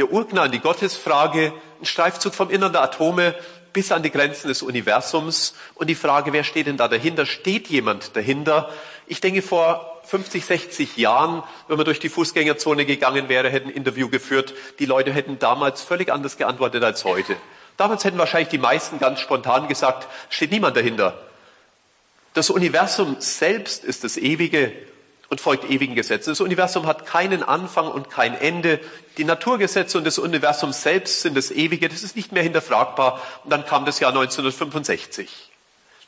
Der Urknall, die Gottesfrage, ein Streifzug vom Innern der Atome bis an die Grenzen des Universums und die Frage, wer steht denn da dahinter? Steht jemand dahinter? Ich denke, vor 50, 60 Jahren, wenn man durch die Fußgängerzone gegangen wäre, hätten ein Interview geführt, die Leute hätten damals völlig anders geantwortet als heute. Damals hätten wahrscheinlich die meisten ganz spontan gesagt, steht niemand dahinter. Das Universum selbst ist das Ewige und folgt ewigen Gesetzen. Das Universum hat keinen Anfang und kein Ende. Die Naturgesetze und das Universum selbst sind das Ewige. Das ist nicht mehr hinterfragbar. Und dann kam das Jahr 1965.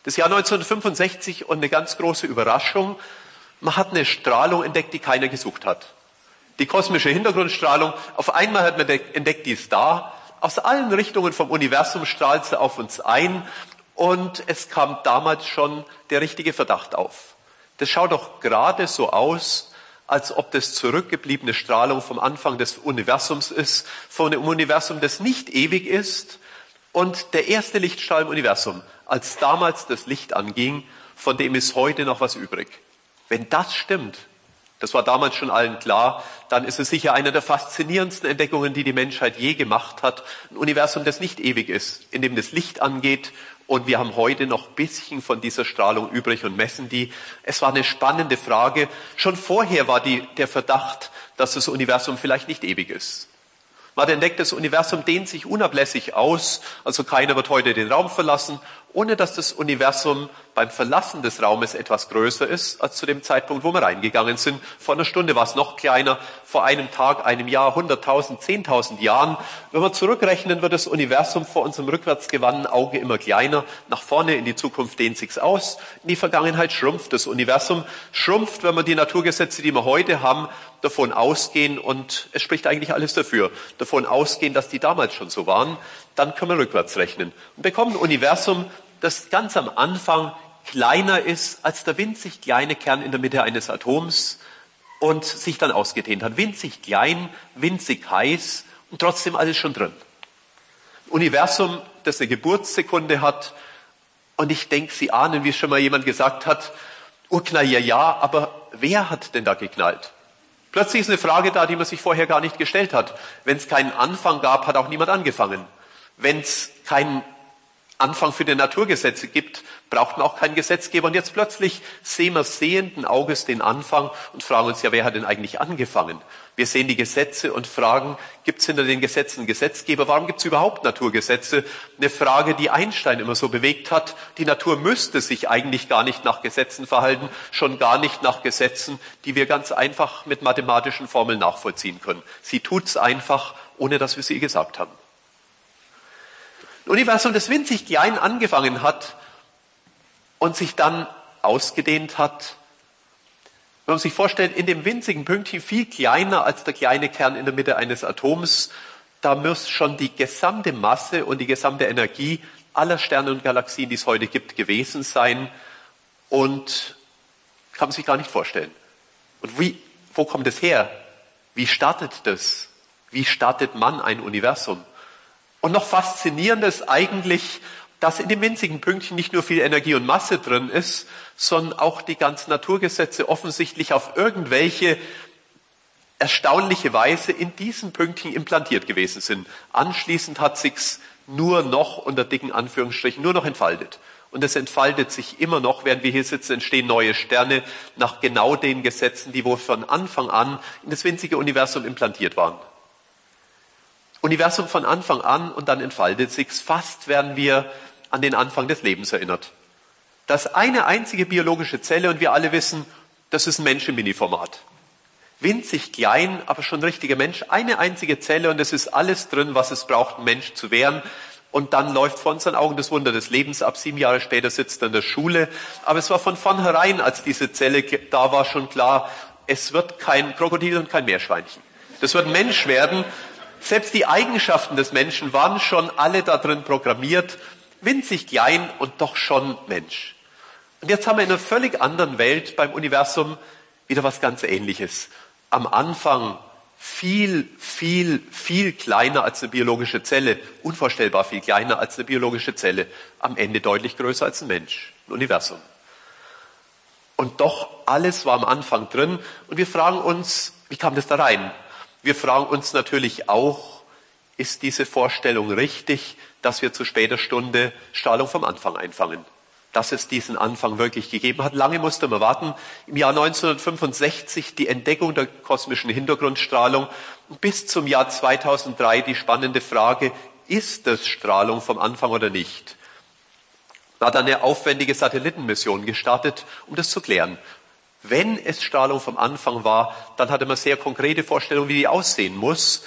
Das Jahr 1965 und eine ganz große Überraschung. Man hat eine Strahlung entdeckt, die keiner gesucht hat. Die kosmische Hintergrundstrahlung. Auf einmal hat man entdeckt, die ist da. Aus allen Richtungen vom Universum strahlt sie auf uns ein. Und es kam damals schon der richtige Verdacht auf. Das schaut doch gerade so aus, als ob das zurückgebliebene Strahlung vom Anfang des Universums ist, von einem Universum, das nicht ewig ist und der erste Lichtstrahl im Universum, als damals das Licht anging, von dem ist heute noch was übrig. Wenn das stimmt, das war damals schon allen klar, dann ist es sicher eine der faszinierendsten Entdeckungen, die die Menschheit je gemacht hat. Ein Universum, das nicht ewig ist, in dem das Licht angeht und wir haben heute noch bisschen von dieser Strahlung übrig und messen die. Es war eine spannende Frage. Schon vorher war die, der Verdacht, dass das Universum vielleicht nicht ewig ist. Man hat entdeckt, das Universum dehnt sich unablässig aus, also keiner wird heute den Raum verlassen ohne dass das Universum beim Verlassen des Raumes etwas größer ist als zu dem Zeitpunkt, wo wir reingegangen sind. Vor einer Stunde war es noch kleiner, vor einem Tag, einem Jahr, hunderttausend, zehntausend Jahren. Wenn wir zurückrechnen, wird das Universum vor unserem rückwärtsgewandten Auge immer kleiner. Nach vorne in die Zukunft dehnt sich's aus. In die Vergangenheit schrumpft das Universum. Schrumpft, wenn wir die Naturgesetze, die wir heute haben, davon ausgehen, und es spricht eigentlich alles dafür, davon ausgehen, dass die damals schon so waren, dann können wir rückwärts rechnen und bekommen ein Universum, das ganz am Anfang kleiner ist als der winzig kleine Kern in der Mitte eines Atoms und sich dann ausgedehnt hat. Winzig klein, winzig heiß und trotzdem alles schon drin. Universum, das eine Geburtssekunde hat und ich denke, Sie ahnen, wie schon mal jemand gesagt hat, Urknall ja, ja, aber wer hat denn da geknallt? Plötzlich ist eine Frage da, die man sich vorher gar nicht gestellt hat. Wenn es keinen Anfang gab, hat auch niemand angefangen. Wenn es keinen Anfang für die Naturgesetze gibt, braucht man auch keinen Gesetzgeber. Und jetzt plötzlich sehen wir sehenden Auges den Anfang und fragen uns ja, wer hat denn eigentlich angefangen? Wir sehen die Gesetze und fragen, gibt es hinter den Gesetzen Gesetzgeber? Warum gibt es überhaupt Naturgesetze? Eine Frage, die Einstein immer so bewegt hat. Die Natur müsste sich eigentlich gar nicht nach Gesetzen verhalten, schon gar nicht nach Gesetzen, die wir ganz einfach mit mathematischen Formeln nachvollziehen können. Sie tut's einfach, ohne dass wir sie gesagt haben. Universum, das winzig klein angefangen hat und sich dann ausgedehnt hat. Wenn man sich vorstellt, in dem winzigen Pünktchen viel kleiner als der kleine Kern in der Mitte eines Atoms, da muss schon die gesamte Masse und die gesamte Energie aller Sterne und Galaxien, die es heute gibt, gewesen sein. Und kann man sich gar nicht vorstellen. Und wie, wo kommt es her? Wie startet das? Wie startet man ein Universum? Und noch faszinierender ist eigentlich, dass in dem winzigen Pünktchen nicht nur viel Energie und Masse drin ist, sondern auch die ganzen Naturgesetze offensichtlich auf irgendwelche erstaunliche Weise in diesen Pünktchen implantiert gewesen sind. Anschließend hat sich's nur noch unter dicken Anführungsstrichen nur noch entfaltet. Und es entfaltet sich immer noch, während wir hier sitzen, entstehen neue Sterne nach genau den Gesetzen, die wohl von Anfang an in das winzige Universum implantiert waren. Universum von Anfang an und dann entfaltet sich's. Fast werden wir an den Anfang des Lebens erinnert. Das eine einzige biologische Zelle und wir alle wissen, das ist ein Mensch im Mini-Format. Winzig klein, aber schon richtiger Mensch. Eine einzige Zelle und es ist alles drin, was es braucht, ein Mensch zu werden. Und dann läuft vor unseren Augen das Wunder des Lebens ab. Sieben Jahre später sitzt er in der Schule. Aber es war von vornherein, als diese Zelle da war, schon klar, es wird kein Krokodil und kein Meerschweinchen. Das wird ein Mensch werden selbst die Eigenschaften des Menschen waren schon alle da drin programmiert, winzig klein und doch schon Mensch. Und jetzt haben wir in einer völlig anderen Welt beim Universum wieder was ganz Ähnliches. Am Anfang viel, viel, viel kleiner als eine biologische Zelle, unvorstellbar viel kleiner als eine biologische Zelle, am Ende deutlich größer als ein Mensch, ein Universum. Und doch alles war am Anfang drin und wir fragen uns, wie kam das da rein? Wir fragen uns natürlich auch, ist diese Vorstellung richtig, dass wir zu später Stunde Strahlung vom Anfang einfangen. Dass es diesen Anfang wirklich gegeben hat. Lange musste man warten. Im Jahr 1965 die Entdeckung der kosmischen Hintergrundstrahlung. Bis zum Jahr 2003 die spannende Frage, ist es Strahlung vom Anfang oder nicht? Man hat eine aufwendige Satellitenmission gestartet, um das zu klären. Wenn es Strahlung vom Anfang war, dann hatte man sehr konkrete Vorstellungen, wie die aussehen muss.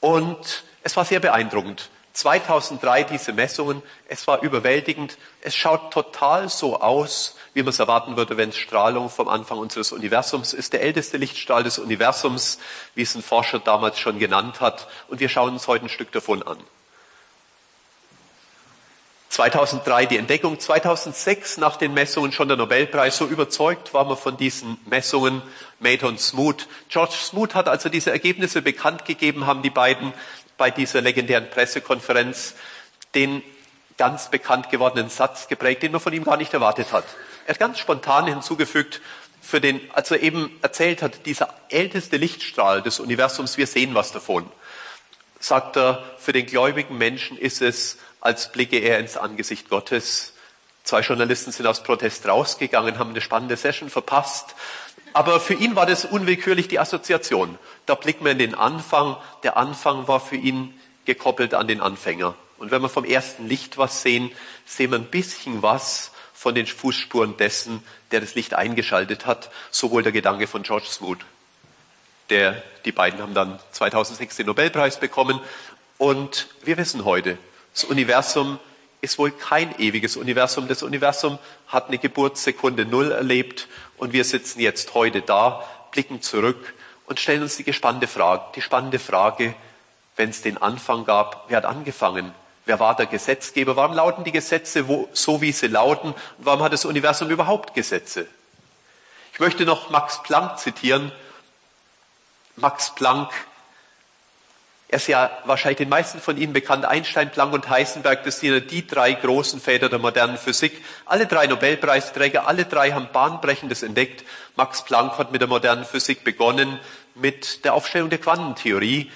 Und es war sehr beeindruckend. 2003 diese Messungen, es war überwältigend. Es schaut total so aus, wie man es erwarten würde, wenn es Strahlung vom Anfang unseres Universums ist. Der älteste Lichtstrahl des Universums, wie es ein Forscher damals schon genannt hat. Und wir schauen uns heute ein Stück davon an. 2003 die Entdeckung, 2006 nach den Messungen schon der Nobelpreis. So überzeugt war man von diesen Messungen, Mate und Smoot. George Smoot hat also diese Ergebnisse bekannt gegeben, haben die beiden bei dieser legendären Pressekonferenz den ganz bekannt gewordenen Satz geprägt, den man von ihm gar nicht erwartet hat. Er hat ganz spontan hinzugefügt, für den, als er eben erzählt hat, dieser älteste Lichtstrahl des Universums, wir sehen was davon, sagt er, für den gläubigen Menschen ist es, als blicke er ins Angesicht Gottes. Zwei Journalisten sind aus Protest rausgegangen, haben eine spannende Session verpasst. Aber für ihn war das unwillkürlich die Assoziation. Da blicken wir in den Anfang. Der Anfang war für ihn gekoppelt an den Anfänger. Und wenn wir vom ersten Licht was sehen, sehen wir ein bisschen was von den Fußspuren dessen, der das Licht eingeschaltet hat. Sowohl der Gedanke von George Smoot. Der, die beiden haben dann 2006 den Nobelpreis bekommen. Und wir wissen heute, das Universum ist wohl kein ewiges Universum. Das Universum hat eine Geburtssekunde Null erlebt und wir sitzen jetzt heute da, blicken zurück und stellen uns die gespannte Frage, die spannende Frage, wenn es den Anfang gab, wer hat angefangen? Wer war der Gesetzgeber? Warum lauten die Gesetze wo, so, wie sie lauten? Und warum hat das Universum überhaupt Gesetze? Ich möchte noch Max Planck zitieren. Max Planck er ist ja wahrscheinlich den meisten von Ihnen bekannt, Einstein, Planck und Heisenberg, das sind die drei großen Väter der modernen Physik. Alle drei Nobelpreisträger, alle drei haben Bahnbrechendes entdeckt. Max Planck hat mit der modernen Physik begonnen, mit der Aufstellung der Quantentheorie.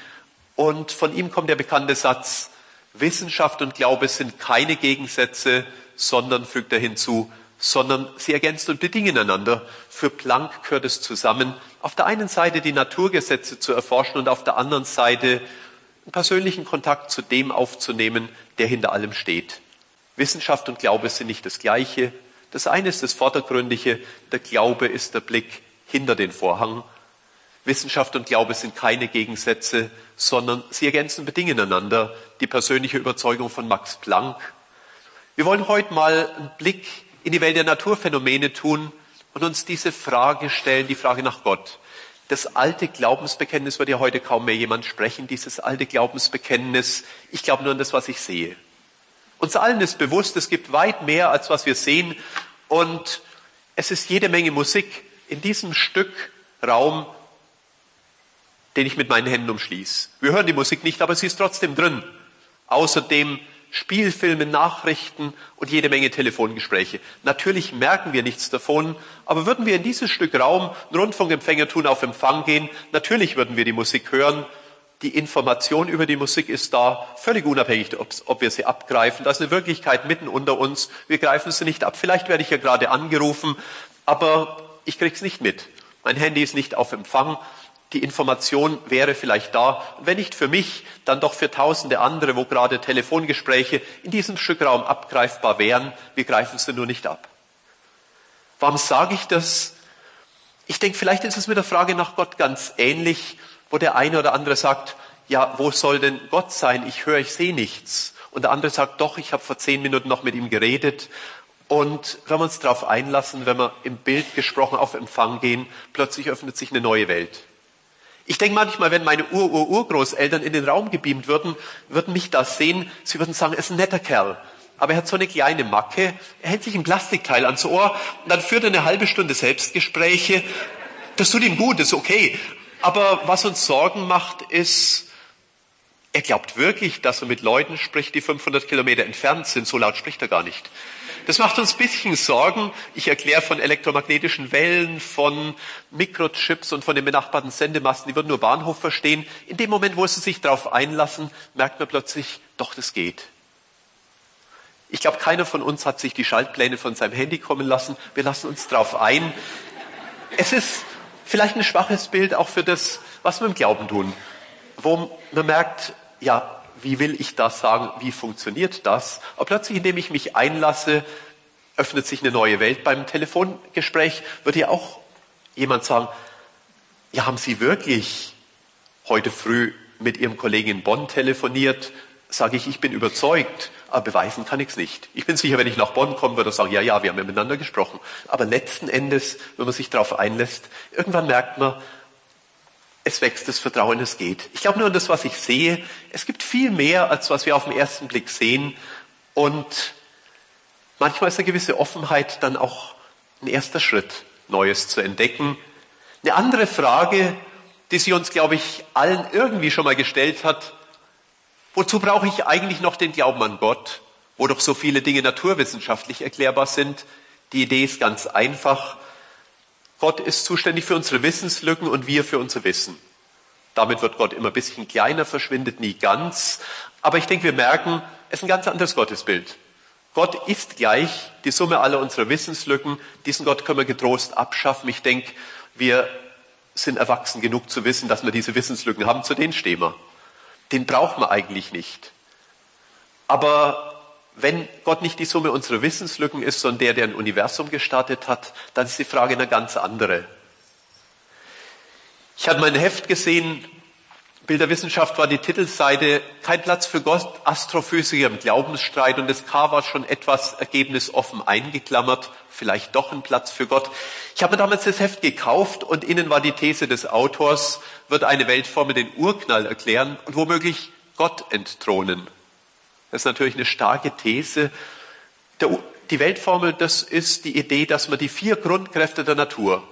Und von ihm kommt der bekannte Satz, Wissenschaft und Glaube sind keine Gegensätze, sondern, fügt er hinzu, sondern sie ergänzen und bedingen einander. Für Planck gehört es zusammen, auf der einen Seite die Naturgesetze zu erforschen und auf der anderen Seite einen persönlichen Kontakt zu dem aufzunehmen, der hinter allem steht. Wissenschaft und Glaube sind nicht das Gleiche. Das eine ist das Vordergründige, der Glaube ist der Blick hinter den Vorhang. Wissenschaft und Glaube sind keine Gegensätze, sondern sie ergänzen bedingen einander. Die persönliche Überzeugung von Max Planck. Wir wollen heute mal einen Blick in die Welt der Naturphänomene tun und uns diese Frage stellen, die Frage nach Gott. Das alte Glaubensbekenntnis wird ja heute kaum mehr jemand sprechen, dieses alte Glaubensbekenntnis, ich glaube nur an das, was ich sehe. Uns allen ist bewusst, es gibt weit mehr, als was wir sehen und es ist jede Menge Musik in diesem Stück Raum, den ich mit meinen Händen umschließe. Wir hören die Musik nicht, aber sie ist trotzdem drin. Außerdem Spielfilme, Nachrichten und jede Menge Telefongespräche. Natürlich merken wir nichts davon, aber würden wir in dieses Stück Raum einen Rundfunkempfänger tun, auf Empfang gehen, natürlich würden wir die Musik hören. Die Information über die Musik ist da, völlig unabhängig, ob wir sie abgreifen. Da ist eine Wirklichkeit mitten unter uns. Wir greifen sie nicht ab. Vielleicht werde ich ja gerade angerufen, aber ich krieg's nicht mit. Mein Handy ist nicht auf Empfang die Information wäre vielleicht da, wenn nicht für mich, dann doch für tausende andere, wo gerade Telefongespräche in diesem Stück Raum abgreifbar wären. Wir greifen sie nur nicht ab. Warum sage ich das? Ich denke, vielleicht ist es mit der Frage nach Gott ganz ähnlich, wo der eine oder andere sagt, ja, wo soll denn Gott sein? Ich höre, ich sehe nichts. Und der andere sagt, doch, ich habe vor zehn Minuten noch mit ihm geredet. Und wenn wir uns darauf einlassen, wenn wir im Bild gesprochen auf Empfang gehen, plötzlich öffnet sich eine neue Welt. Ich denke manchmal, wenn meine Ur-Ur-Urgroßeltern in den Raum gebeamt würden, würden mich das sehen. Sie würden sagen, er ist ein netter Kerl. Aber er hat so eine kleine Macke. Er hält sich ein Plastikteil ans Ohr und dann führt er eine halbe Stunde Selbstgespräche. Das tut ihm gut, ist okay. Aber was uns Sorgen macht, ist, er glaubt wirklich, dass er mit Leuten spricht, die 500 Kilometer entfernt sind. So laut spricht er gar nicht. Das macht uns ein bisschen Sorgen. Ich erkläre von elektromagnetischen Wellen, von Mikrochips und von den benachbarten Sendemasten, die würden nur Bahnhof verstehen. In dem Moment, wo sie sich darauf einlassen, merkt man plötzlich, doch, das geht. Ich glaube, keiner von uns hat sich die Schaltpläne von seinem Handy kommen lassen. Wir lassen uns darauf ein. Es ist vielleicht ein schwaches Bild auch für das, was wir im Glauben tun, wo man merkt, ja, wie will ich das sagen, wie funktioniert das? Aber plötzlich, indem ich mich einlasse, öffnet sich eine neue Welt. Beim Telefongespräch wird ja auch jemand sagen, ja, haben Sie wirklich heute früh mit Ihrem Kollegen in Bonn telefoniert? Sage ich, ich bin überzeugt, aber beweisen kann ich es nicht. Ich bin sicher, wenn ich nach Bonn komme, würde er sagen, ja, ja, wir haben miteinander gesprochen. Aber letzten Endes, wenn man sich darauf einlässt, irgendwann merkt man, es wächst das Vertrauen, es geht. Ich glaube nur an das, was ich sehe. Es gibt viel mehr, als was wir auf den ersten Blick sehen. Und manchmal ist eine gewisse Offenheit dann auch ein erster Schritt, Neues zu entdecken. Eine andere Frage, die sie uns, glaube ich, allen irgendwie schon mal gestellt hat, wozu brauche ich eigentlich noch den Glauben an Gott, wo doch so viele Dinge naturwissenschaftlich erklärbar sind? Die Idee ist ganz einfach. Gott ist zuständig für unsere Wissenslücken und wir für unser Wissen. Damit wird Gott immer ein bisschen kleiner, verschwindet nie ganz. Aber ich denke, wir merken, es ist ein ganz anderes Gottesbild. Gott ist gleich die Summe aller unserer Wissenslücken. Diesen Gott können wir getrost abschaffen. Ich denke, wir sind erwachsen genug zu wissen, dass wir diese Wissenslücken haben. Zu denen stehen wir. Den brauchen wir eigentlich nicht. Aber wenn Gott nicht die Summe unserer Wissenslücken ist, sondern der, der ein Universum gestartet hat, dann ist die Frage eine ganz andere. Ich hatte mein Heft gesehen, Bilderwissenschaft war die Titelseite, kein Platz für Gott, Astrophysiker im Glaubensstreit und das K war schon etwas ergebnisoffen eingeklammert, vielleicht doch ein Platz für Gott. Ich habe mir damals das Heft gekauft und innen war die These des Autors, wird eine Weltformel den Urknall erklären und womöglich Gott entthronen. Das ist natürlich eine starke These. die Weltformel, das ist die Idee, dass man die vier Grundkräfte der Natur,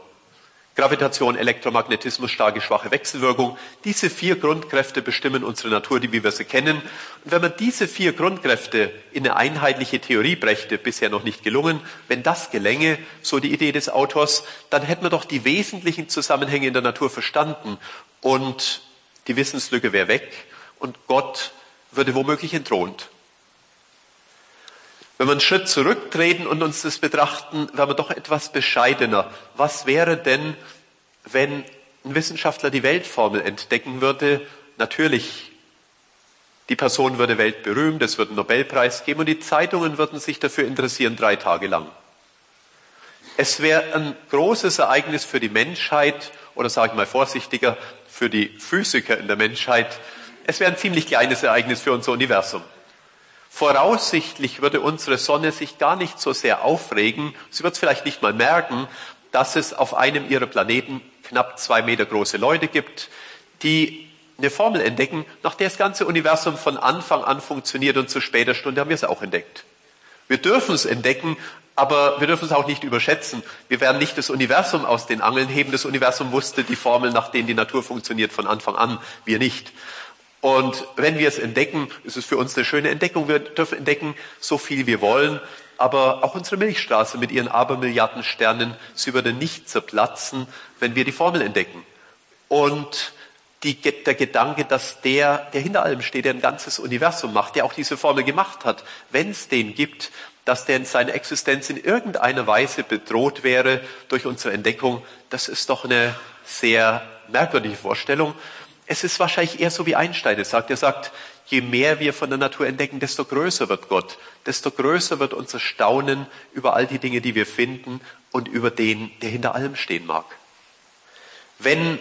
Gravitation, Elektromagnetismus, starke, schwache Wechselwirkung, diese vier Grundkräfte bestimmen unsere Natur, die wie wir sie kennen. Und wenn man diese vier Grundkräfte in eine einheitliche Theorie brächte, bisher noch nicht gelungen, wenn das gelänge, so die Idee des Autors, dann hätten wir doch die wesentlichen Zusammenhänge in der Natur verstanden und die Wissenslücke wäre weg und Gott würde womöglich entthront. Wenn wir einen Schritt zurücktreten und uns das betrachten, werden wir doch etwas bescheidener. Was wäre denn, wenn ein Wissenschaftler die Weltformel entdecken würde? Natürlich, die Person würde weltberühmt, es würde einen Nobelpreis geben und die Zeitungen würden sich dafür interessieren drei Tage lang. Es wäre ein großes Ereignis für die Menschheit oder sage ich mal vorsichtiger, für die Physiker in der Menschheit, es wäre ein ziemlich kleines Ereignis für unser Universum. Voraussichtlich würde unsere Sonne sich gar nicht so sehr aufregen. Sie wird es vielleicht nicht mal merken, dass es auf einem ihrer Planeten knapp zwei Meter große Leute gibt, die eine Formel entdecken, nach der das ganze Universum von Anfang an funktioniert und zu später Stunde haben wir es auch entdeckt. Wir dürfen es entdecken, aber wir dürfen es auch nicht überschätzen. Wir werden nicht das Universum aus den Angeln heben. Das Universum wusste die Formel, nach denen die Natur funktioniert, von Anfang an. Wir nicht. Und wenn wir es entdecken, ist es für uns eine schöne Entdeckung. Wir dürfen entdecken, so viel wir wollen. Aber auch unsere Milchstraße mit ihren Abermilliarden Sternen, sie würde nicht zerplatzen, wenn wir die Formel entdecken. Und die, der Gedanke, dass der, der hinter allem steht, der ein ganzes Universum macht, der auch diese Formel gemacht hat, wenn es den gibt, dass der in seiner Existenz in irgendeiner Weise bedroht wäre durch unsere Entdeckung, das ist doch eine sehr merkwürdige Vorstellung. Es ist wahrscheinlich eher so wie Einstein es sagt. Er sagt, je mehr wir von der Natur entdecken, desto größer wird Gott, desto größer wird unser Staunen über all die Dinge, die wir finden und über den, der hinter allem stehen mag. Wenn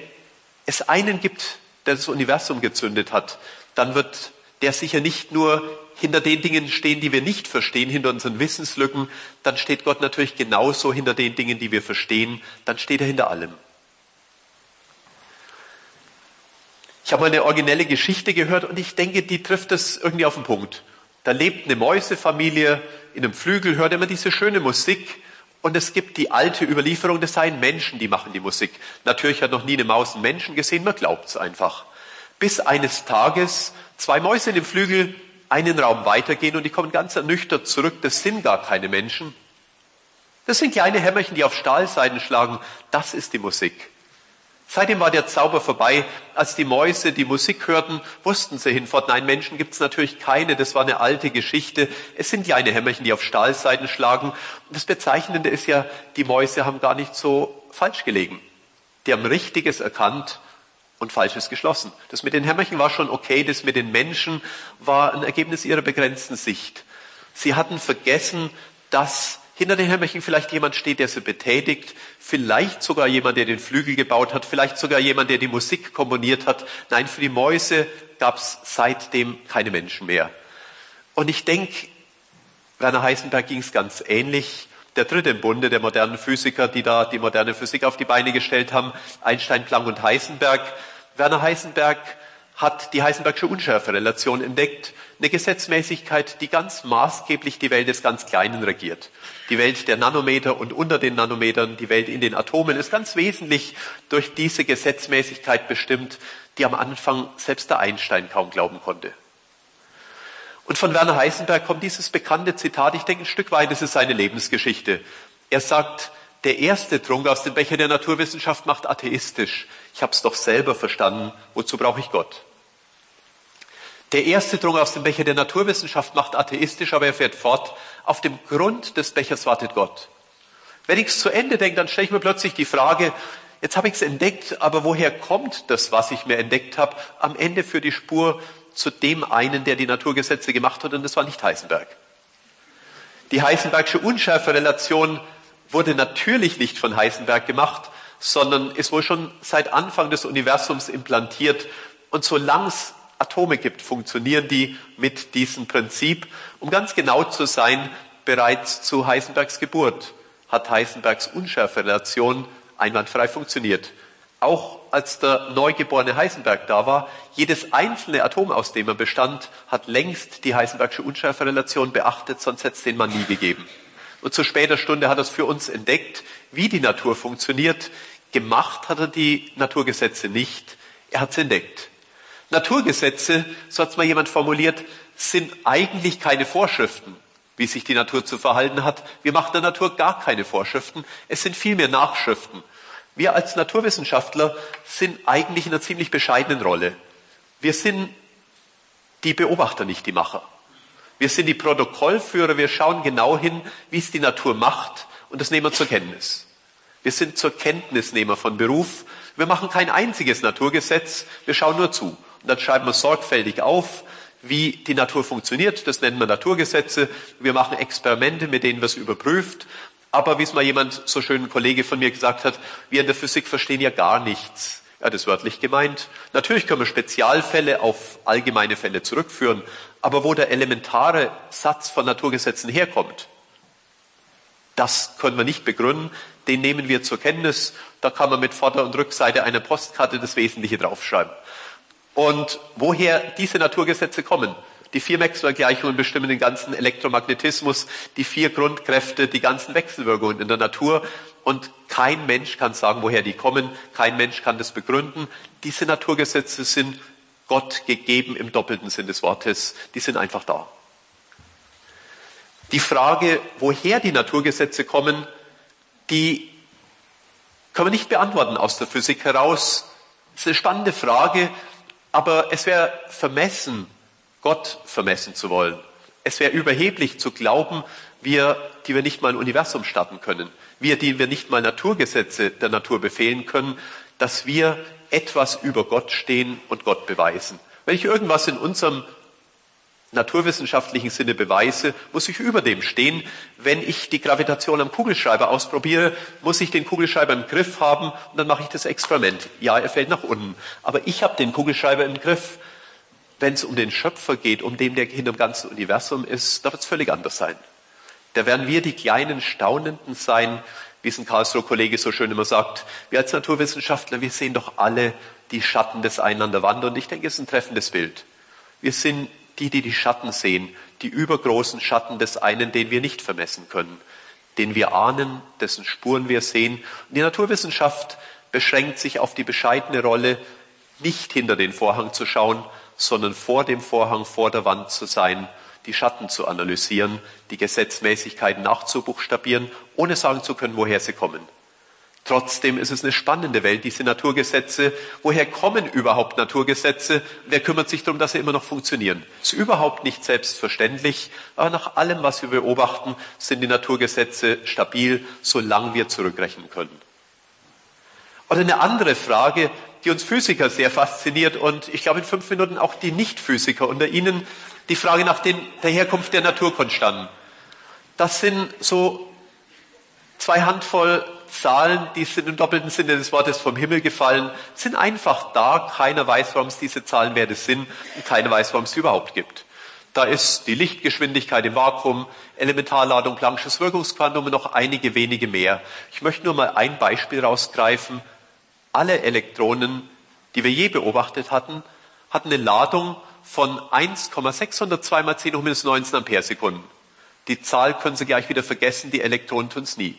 es einen gibt, der das Universum gezündet hat, dann wird der sicher nicht nur hinter den Dingen stehen, die wir nicht verstehen, hinter unseren Wissenslücken, dann steht Gott natürlich genauso hinter den Dingen, die wir verstehen, dann steht er hinter allem. Ich habe mal eine originelle Geschichte gehört und ich denke, die trifft es irgendwie auf den Punkt. Da lebt eine Mäusefamilie in einem Flügel, hört immer diese schöne Musik und es gibt die alte Überlieferung, das seien Menschen, die machen die Musik. Natürlich hat noch nie eine Maus einen Menschen gesehen, man glaubt es einfach. Bis eines Tages zwei Mäuse in dem Flügel einen Raum weitergehen und die kommen ganz ernüchtert zurück. Das sind gar keine Menschen. Das sind kleine Hämmerchen, die auf Stahlseiten schlagen. Das ist die Musik. Seitdem war der Zauber vorbei. Als die Mäuse die Musik hörten, wussten sie hinfort, nein, Menschen gibt es natürlich keine. Das war eine alte Geschichte. Es sind kleine Hämmerchen, die auf Stahlseiten schlagen. Das Bezeichnende ist ja, die Mäuse haben gar nicht so falsch gelegen. Die haben Richtiges erkannt und Falsches geschlossen. Das mit den Hämmerchen war schon okay, das mit den Menschen war ein Ergebnis ihrer begrenzten Sicht. Sie hatten vergessen, dass hinter den Hämmerchen vielleicht jemand steht, der sie betätigt, vielleicht sogar jemand, der den Flügel gebaut hat, vielleicht sogar jemand, der die Musik komponiert hat. Nein, für die Mäuse gab es seitdem keine Menschen mehr. Und ich denke, Werner Heisenberg ging es ganz ähnlich. Der dritte im Bunde der modernen Physiker, die da die moderne Physik auf die Beine gestellt haben, Einstein, Planck und Heisenberg. Werner Heisenberg hat die Heisenbergsche Unschärferelation entdeckt, eine Gesetzmäßigkeit, die ganz maßgeblich die Welt des ganz Kleinen regiert. Die Welt der Nanometer und unter den Nanometern, die Welt in den Atomen ist ganz wesentlich durch diese Gesetzmäßigkeit bestimmt, die am Anfang selbst der Einstein kaum glauben konnte. Und von Werner Heisenberg kommt dieses bekannte Zitat, ich denke ein Stück weit, das ist seine Lebensgeschichte. Er sagt, der erste Trunk aus dem Becher der Naturwissenschaft macht atheistisch. Ich habe es doch selber verstanden. Wozu brauche ich Gott? Der erste Trunk aus dem Becher der Naturwissenschaft macht atheistisch, aber er fährt fort. Auf dem Grund des Bechers wartet Gott. Wenn ich es zu Ende denke, dann stelle ich mir plötzlich die Frage, jetzt habe ich es entdeckt, aber woher kommt das, was ich mir entdeckt habe? Am Ende für die Spur zu dem einen, der die Naturgesetze gemacht hat, und das war nicht Heisenberg. Die Heisenbergsche Unschärferelation wurde natürlich nicht von Heisenberg gemacht, sondern ist wohl schon seit Anfang des Universums implantiert. Und solange es Atome gibt, funktionieren die mit diesem Prinzip. Um ganz genau zu sein, bereits zu Heisenbergs Geburt hat Heisenbergs Unschärferelation einwandfrei funktioniert. Auch als der neugeborene Heisenberg da war, jedes einzelne Atom, aus dem er bestand, hat längst die Heisenbergsche Unschärferelation beachtet, sonst hätte es den Mann nie gegeben. Und zu später Stunde hat er es für uns entdeckt, wie die Natur funktioniert. Gemacht hat er die Naturgesetze nicht, er hat sie entdeckt. Naturgesetze, so hat es mal jemand formuliert, sind eigentlich keine Vorschriften, wie sich die Natur zu verhalten hat. Wir machen der Natur gar keine Vorschriften, es sind vielmehr Nachschriften. Wir als Naturwissenschaftler sind eigentlich in einer ziemlich bescheidenen Rolle. Wir sind die Beobachter, nicht die Macher. Wir sind die Protokollführer, wir schauen genau hin, wie es die Natur macht und das nehmen wir zur Kenntnis. Wir sind zur Kenntnisnehmer von Beruf. Wir machen kein einziges Naturgesetz, wir schauen nur zu. Dann schreiben wir sorgfältig auf, wie die Natur funktioniert. Das nennen wir Naturgesetze. Wir machen Experimente, mit denen wir es überprüft. Aber wie es mal jemand, so schön ein Kollege von mir gesagt hat, wir in der Physik verstehen ja gar nichts. Ja, das ist wörtlich gemeint. Natürlich können wir Spezialfälle auf allgemeine Fälle zurückführen, aber wo der elementare Satz von Naturgesetzen herkommt, das können wir nicht begründen, den nehmen wir zur Kenntnis. Da kann man mit Vorder- und Rückseite einer Postkarte das Wesentliche draufschreiben. Und woher diese Naturgesetze kommen, die vier Maxwell-Gleichungen bestimmen den ganzen Elektromagnetismus, die vier Grundkräfte, die ganzen Wechselwirkungen in der Natur. Und kein Mensch kann sagen, woher die kommen. Kein Mensch kann das begründen. Diese Naturgesetze sind Gott gegeben im doppelten Sinn des Wortes. Die sind einfach da. Die Frage, woher die Naturgesetze kommen, die können wir nicht beantworten aus der Physik heraus. Das ist eine spannende Frage, aber es wäre vermessen, Gott vermessen zu wollen. Es wäre überheblich zu glauben, wir, die wir nicht mal ein Universum starten können, wir, die wir nicht mal Naturgesetze der Natur befehlen können, dass wir etwas über Gott stehen und Gott beweisen. Wenn ich irgendwas in unserem naturwissenschaftlichen Sinne beweise, muss ich über dem stehen. Wenn ich die Gravitation am Kugelschreiber ausprobiere, muss ich den Kugelschreiber im Griff haben und dann mache ich das Experiment. Ja, er fällt nach unten. Aber ich habe den Kugelschreiber im Griff. Wenn es um den Schöpfer geht, um den, der hinter dem ganzen Universum ist, da wird es völlig anders sein. Da werden wir die kleinen Staunenden sein, wie es ein Karlsruher Kollege so schön immer sagt, wir als Naturwissenschaftler, wir sehen doch alle die Schatten des Einander wandern. Und ich denke, es ist ein treffendes Bild. Wir sind die, die die Schatten sehen, die übergroßen Schatten des einen, den wir nicht vermessen können, den wir ahnen, dessen Spuren wir sehen. Die Naturwissenschaft beschränkt sich auf die bescheidene Rolle, nicht hinter den Vorhang zu schauen, sondern vor dem Vorhang, vor der Wand zu sein, die Schatten zu analysieren, die Gesetzmäßigkeiten nachzubuchstabieren, ohne sagen zu können, woher sie kommen. Trotzdem ist es eine spannende Welt, diese Naturgesetze. Woher kommen überhaupt Naturgesetze? Wer kümmert sich darum, dass sie immer noch funktionieren? Ist überhaupt nicht selbstverständlich, aber nach allem, was wir beobachten, sind die Naturgesetze stabil, solange wir zurückrechnen können. Oder eine andere Frage, die uns Physiker sehr fasziniert und ich glaube in fünf Minuten auch die Nicht-Physiker unter Ihnen, die Frage nach den, der Herkunft der Naturkonstanten. Das sind so zwei Handvoll Zahlen, die sind im doppelten Sinne des Wortes vom Himmel gefallen, sind einfach da. Keiner weiß, warum es diese Zahlenwerte sind und keiner weiß, warum es sie überhaupt gibt. Da ist die Lichtgeschwindigkeit im Vakuum, Elementarladung, Planck'sches Wirkungsquantum und noch einige wenige mehr. Ich möchte nur mal ein Beispiel rausgreifen. Alle Elektronen, die wir je beobachtet hatten, hatten eine Ladung von 1,602 mal 10 hoch minus 19 Amperesekunden. Die Zahl können Sie gleich wieder vergessen, die Elektronen tun es nie.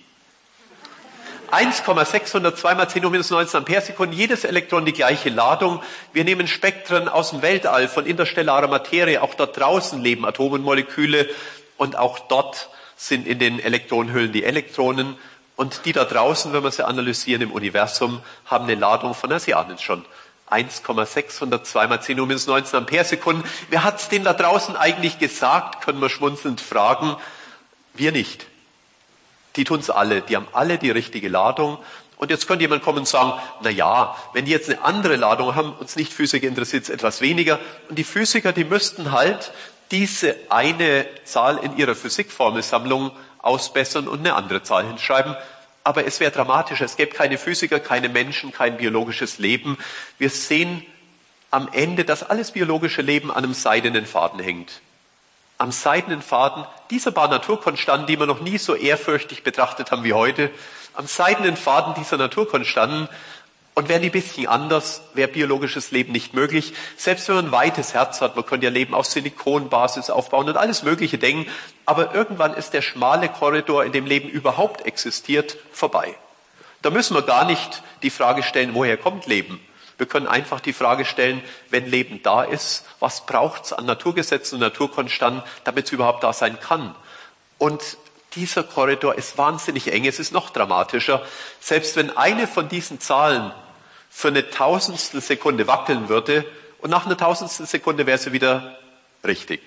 1,602 mal 10 hoch minus 19 Amperesekunden, jedes Elektron die gleiche Ladung. Wir nehmen Spektren aus dem Weltall von interstellarer Materie. Auch dort draußen leben Atome und Moleküle und auch dort sind in den Elektronenhüllen die Elektronen. Und die da draußen, wenn wir sie analysieren im Universum, haben eine Ladung von, na, Sie ahnen schon, 1,602 mal 10 hoch minus 19 Amperesekunden. Wer hat's denn da draußen eigentlich gesagt, können wir schmunzelnd fragen. Wir nicht. Die tun's alle. Die haben alle die richtige Ladung. Und jetzt könnte jemand kommen und sagen, na ja, wenn die jetzt eine andere Ladung haben, uns nicht Physiker interessiert es etwas weniger. Und die Physiker, die müssten halt diese eine Zahl in ihrer Physikformelsammlung ausbessern und eine andere Zahl hinschreiben. Aber es wäre dramatisch. Es gäbe keine Physiker, keine Menschen, kein biologisches Leben. Wir sehen am Ende, dass alles biologische Leben an einem seidenen Faden hängt am seidenen Faden dieser paar Naturkonstanten, die wir noch nie so ehrfürchtig betrachtet haben wie heute, am seidenen Faden dieser Naturkonstanten. Und wären die bisschen anders, wäre biologisches Leben nicht möglich. Selbst wenn man ein weites Herz hat, man könnte ja Leben auf Silikonbasis aufbauen und alles Mögliche denken. Aber irgendwann ist der schmale Korridor, in dem Leben überhaupt existiert, vorbei. Da müssen wir gar nicht die Frage stellen, woher kommt Leben? Wir können einfach die Frage stellen, wenn Leben da ist, was braucht es an Naturgesetzen und Naturkonstanten, damit es überhaupt da sein kann? Und dieser Korridor ist wahnsinnig eng. Es ist noch dramatischer. Selbst wenn eine von diesen Zahlen für eine Tausendstel Sekunde wackeln würde und nach einer Tausendstel Sekunde wäre sie wieder richtig.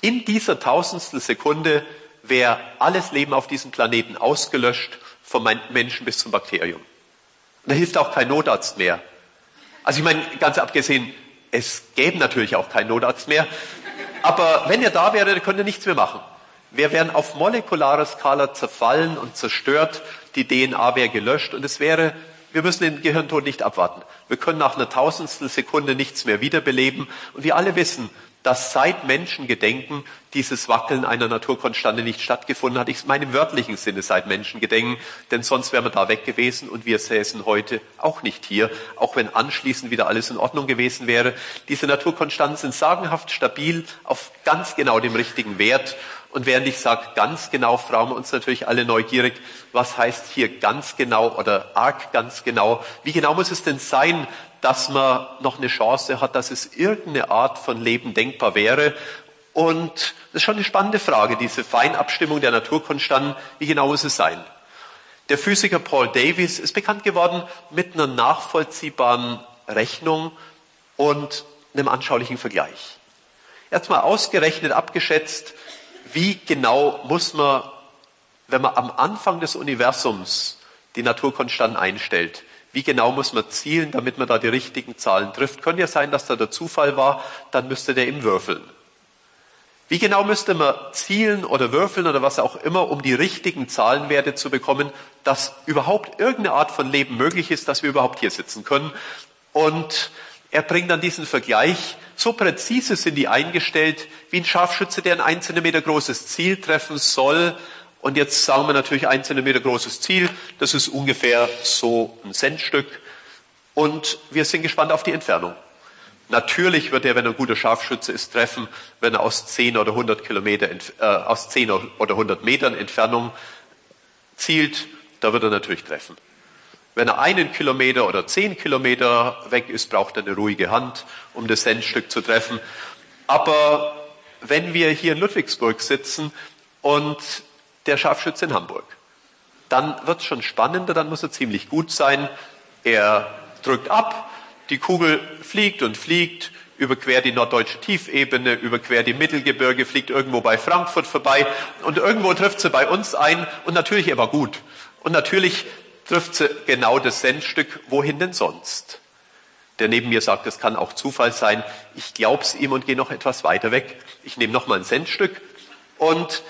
In dieser Tausendstel Sekunde wäre alles Leben auf diesem Planeten ausgelöscht, vom Menschen bis zum Bakterium. Und da hilft auch kein Notarzt mehr. Also ich meine, ganz abgesehen, es gäbe natürlich auch keinen Notarzt mehr. Aber wenn er da wäre, könnte er nichts mehr machen. Wir wären auf molekularer Skala zerfallen und zerstört. Die DNA wäre gelöscht und es wäre, wir müssen den Gehirntod nicht abwarten. Wir können nach einer Tausendstel Sekunde nichts mehr wiederbeleben. Und wir alle wissen, dass seit Menschengedenken dieses Wackeln einer Naturkonstante nicht stattgefunden hat. Ich meine im wörtlichen Sinne seit Menschengedenken, denn sonst wären wir da weg gewesen und wir säßen heute auch nicht hier, auch wenn anschließend wieder alles in Ordnung gewesen wäre. Diese Naturkonstanten sind sagenhaft stabil auf ganz genau dem richtigen Wert. Und während ich sage ganz genau, fragen wir uns natürlich alle neugierig, was heißt hier ganz genau oder arg ganz genau? Wie genau muss es denn sein, dass man noch eine Chance hat, dass es irgendeine Art von Leben denkbar wäre. Und das ist schon eine spannende Frage, diese Feinabstimmung der Naturkonstanten. Wie genau muss es sein? Der Physiker Paul Davies ist bekannt geworden mit einer nachvollziehbaren Rechnung und einem anschaulichen Vergleich. Er hat mal ausgerechnet, abgeschätzt, wie genau muss man, wenn man am Anfang des Universums die Naturkonstanten einstellt, wie genau muss man zielen, damit man da die richtigen Zahlen trifft? Könnte ja sein, dass da der Zufall war, dann müsste der im würfeln. Wie genau müsste man zielen oder würfeln oder was auch immer, um die richtigen Zahlenwerte zu bekommen, dass überhaupt irgendeine Art von Leben möglich ist, dass wir überhaupt hier sitzen können? Und er bringt dann diesen Vergleich, so präzise sind die eingestellt, wie ein Scharfschütze, der ein ein Zentimeter großes Ziel treffen soll, und jetzt sagen wir natürlich ein Zentimeter großes Ziel. Das ist ungefähr so ein Centstück. Und wir sind gespannt auf die Entfernung. Natürlich wird er, wenn er ein guter Scharfschütze ist, treffen, wenn er aus 10 oder 100 Kilometer, äh, aus 10 oder 100 Metern Entfernung zielt, da wird er natürlich treffen. Wenn er einen Kilometer oder zehn Kilometer weg ist, braucht er eine ruhige Hand, um das Sendstück zu treffen. Aber wenn wir hier in Ludwigsburg sitzen und der Scharfschütze in Hamburg, dann wird es schon spannender, dann muss er ziemlich gut sein. Er drückt ab, die Kugel fliegt und fliegt, überquert die norddeutsche Tiefebene, überquert die Mittelgebirge, fliegt irgendwo bei Frankfurt vorbei und irgendwo trifft sie bei uns ein und natürlich er war gut. Und natürlich trifft sie genau das Sendstück, wohin denn sonst? Der neben mir sagt, das kann auch Zufall sein. Ich glaub's ihm und gehe noch etwas weiter weg. Ich nehme noch mal ein Sendstück und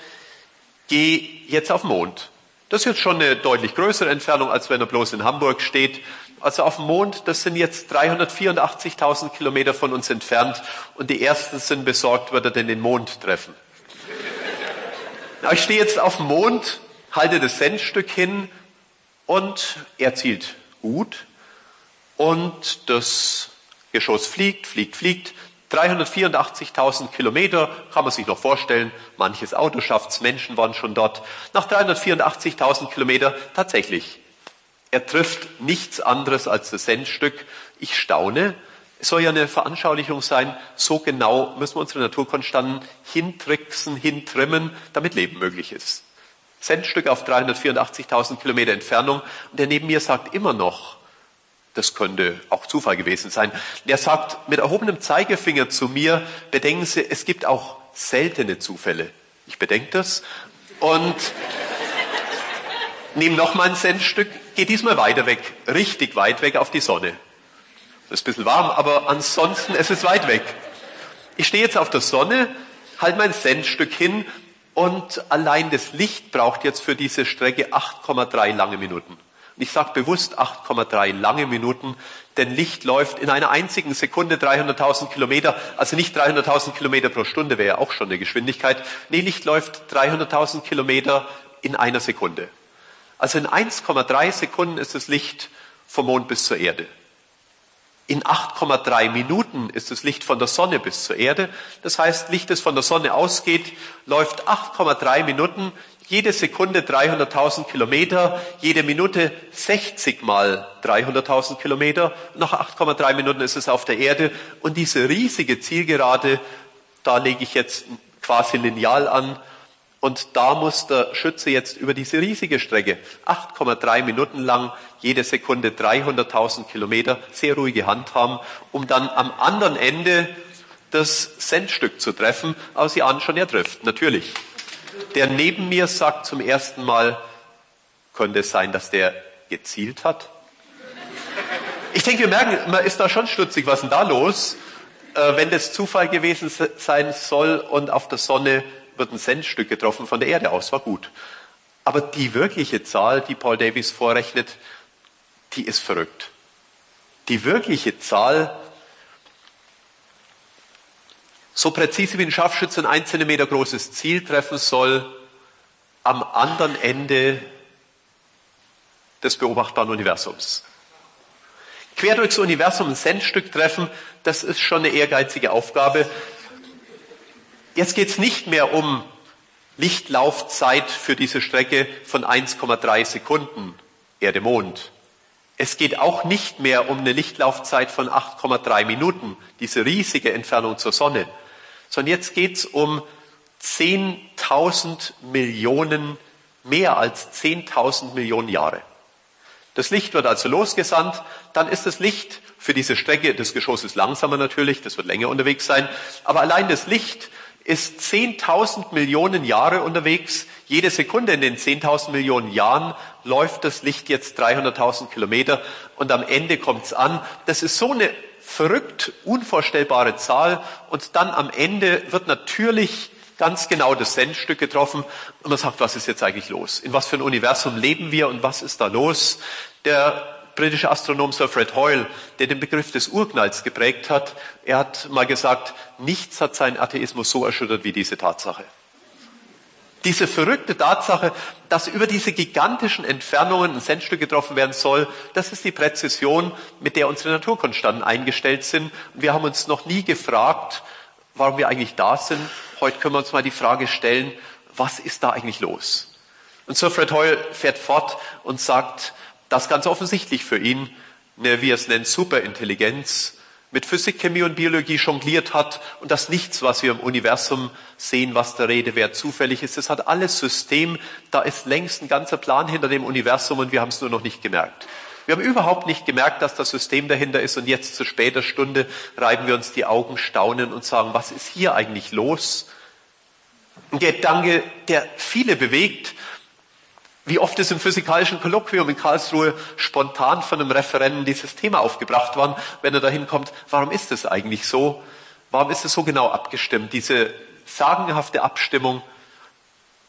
gehe jetzt auf den Mond. Das ist jetzt schon eine deutlich größere Entfernung, als wenn er bloß in Hamburg steht. Also auf dem Mond, das sind jetzt 384.000 Kilometer von uns entfernt und die ersten sind besorgt, wird er denn den Mond treffen. ich stehe jetzt auf dem Mond, halte das Sendstück hin und er zielt gut und das Geschoss fliegt, fliegt, fliegt. 384.000 Kilometer kann man sich noch vorstellen. Manches Auto schafft's, Menschen waren schon dort. Nach 384.000 Kilometer tatsächlich. Er trifft nichts anderes als das Sendstück. Ich staune. Es soll ja eine Veranschaulichung sein. So genau müssen wir unsere Naturkonstanten hintricksen, hintrimmen, damit Leben möglich ist. Sendstück auf 384.000 Kilometer Entfernung. Und der neben mir sagt immer noch, das könnte auch Zufall gewesen sein. Der sagt mit erhobenem Zeigefinger zu mir, bedenken Sie, es gibt auch seltene Zufälle. Ich bedenke das und nehme nochmal ein Sendstück, gehe diesmal weiter weg, richtig weit weg auf die Sonne. Das ist ein bisschen warm, aber ansonsten es ist weit weg. Ich stehe jetzt auf der Sonne, halte mein Sendstück hin und allein das Licht braucht jetzt für diese Strecke 8,3 lange Minuten. Ich sage bewusst 8,3 lange Minuten, denn Licht läuft in einer einzigen Sekunde 300.000 Kilometer, also nicht 300.000 Kilometer pro Stunde wäre ja auch schon eine Geschwindigkeit. Nee, Licht läuft 300.000 Kilometer in einer Sekunde. Also in 1,3 Sekunden ist das Licht vom Mond bis zur Erde. In 8,3 Minuten ist das Licht von der Sonne bis zur Erde. Das heißt, Licht, das von der Sonne ausgeht, läuft 8,3 Minuten, jede Sekunde 300.000 Kilometer, jede Minute 60 mal 300.000 Kilometer. Nach 8,3 Minuten ist es auf der Erde. Und diese riesige Zielgerade, da lege ich jetzt quasi lineal an, und da muss der Schütze jetzt über diese riesige Strecke, 8,3 Minuten lang, jede Sekunde 300.000 Kilometer, sehr ruhige Hand haben, um dann am anderen Ende das Sendstück zu treffen. Aber Sie ahnen schon, er trifft, natürlich. Der neben mir sagt zum ersten Mal, könnte es sein, dass der gezielt hat? Ich denke, wir merken, man ist da schon stutzig, was ist denn da los? Äh, wenn das Zufall gewesen sein soll und auf der Sonne wird ein Centstück getroffen von der Erde aus, war gut. Aber die wirkliche Zahl, die Paul Davies vorrechnet, die ist verrückt. Die wirkliche Zahl, so präzise wie ein Scharfschütze ein ein Zentimeter großes Ziel treffen soll, am anderen Ende des beobachtbaren Universums. Quer durchs Universum ein Centstück treffen, das ist schon eine ehrgeizige Aufgabe. Jetzt geht es nicht mehr um Lichtlaufzeit für diese Strecke von 1,3 Sekunden Erde-Mond. Es geht auch nicht mehr um eine Lichtlaufzeit von 8,3 Minuten, diese riesige Entfernung zur Sonne, sondern jetzt geht es um 10.000 Millionen, mehr als 10.000 Millionen Jahre. Das Licht wird also losgesandt, dann ist das Licht für diese Strecke, das Geschoss ist langsamer natürlich, das wird länger unterwegs sein, aber allein das Licht ist 10.000 Millionen Jahre unterwegs. Jede Sekunde in den 10.000 Millionen Jahren läuft das Licht jetzt 300.000 Kilometer und am Ende kommt's an. Das ist so eine verrückt unvorstellbare Zahl und dann am Ende wird natürlich ganz genau das Sendstück getroffen und man sagt, was ist jetzt eigentlich los? In was für ein Universum leben wir und was ist da los? Der britische Astronom Sir Fred Hoyle, der den Begriff des Urknalls geprägt hat, er hat mal gesagt, nichts hat seinen Atheismus so erschüttert wie diese Tatsache. Diese verrückte Tatsache, dass über diese gigantischen Entfernungen ein Sendstück getroffen werden soll, das ist die Präzision, mit der unsere Naturkonstanten eingestellt sind. Wir haben uns noch nie gefragt, warum wir eigentlich da sind. Heute können wir uns mal die Frage stellen, was ist da eigentlich los? Und Sir Fred Hoyle fährt fort und sagt, Das ganz offensichtlich für ihn, eine, wie er es nennt, Superintelligenz, mit Physik, Chemie und Biologie jongliert hat und dass nichts, was wir im Universum sehen, was der Rede wert zufällig ist. Das hat alles System. Da ist längst ein ganzer Plan hinter dem Universum und wir haben es nur noch nicht gemerkt. Wir haben überhaupt nicht gemerkt, dass das System dahinter ist und jetzt zu später Stunde reiben wir uns die Augen, staunen und sagen, was ist hier eigentlich los? Ein Gedanke, der viele bewegt wie oft ist im physikalischen Kolloquium in Karlsruhe spontan von einem Referenten dieses Thema aufgebracht worden, wenn er dahin kommt, warum ist es eigentlich so? Warum ist es so genau abgestimmt? Diese sagenhafte Abstimmung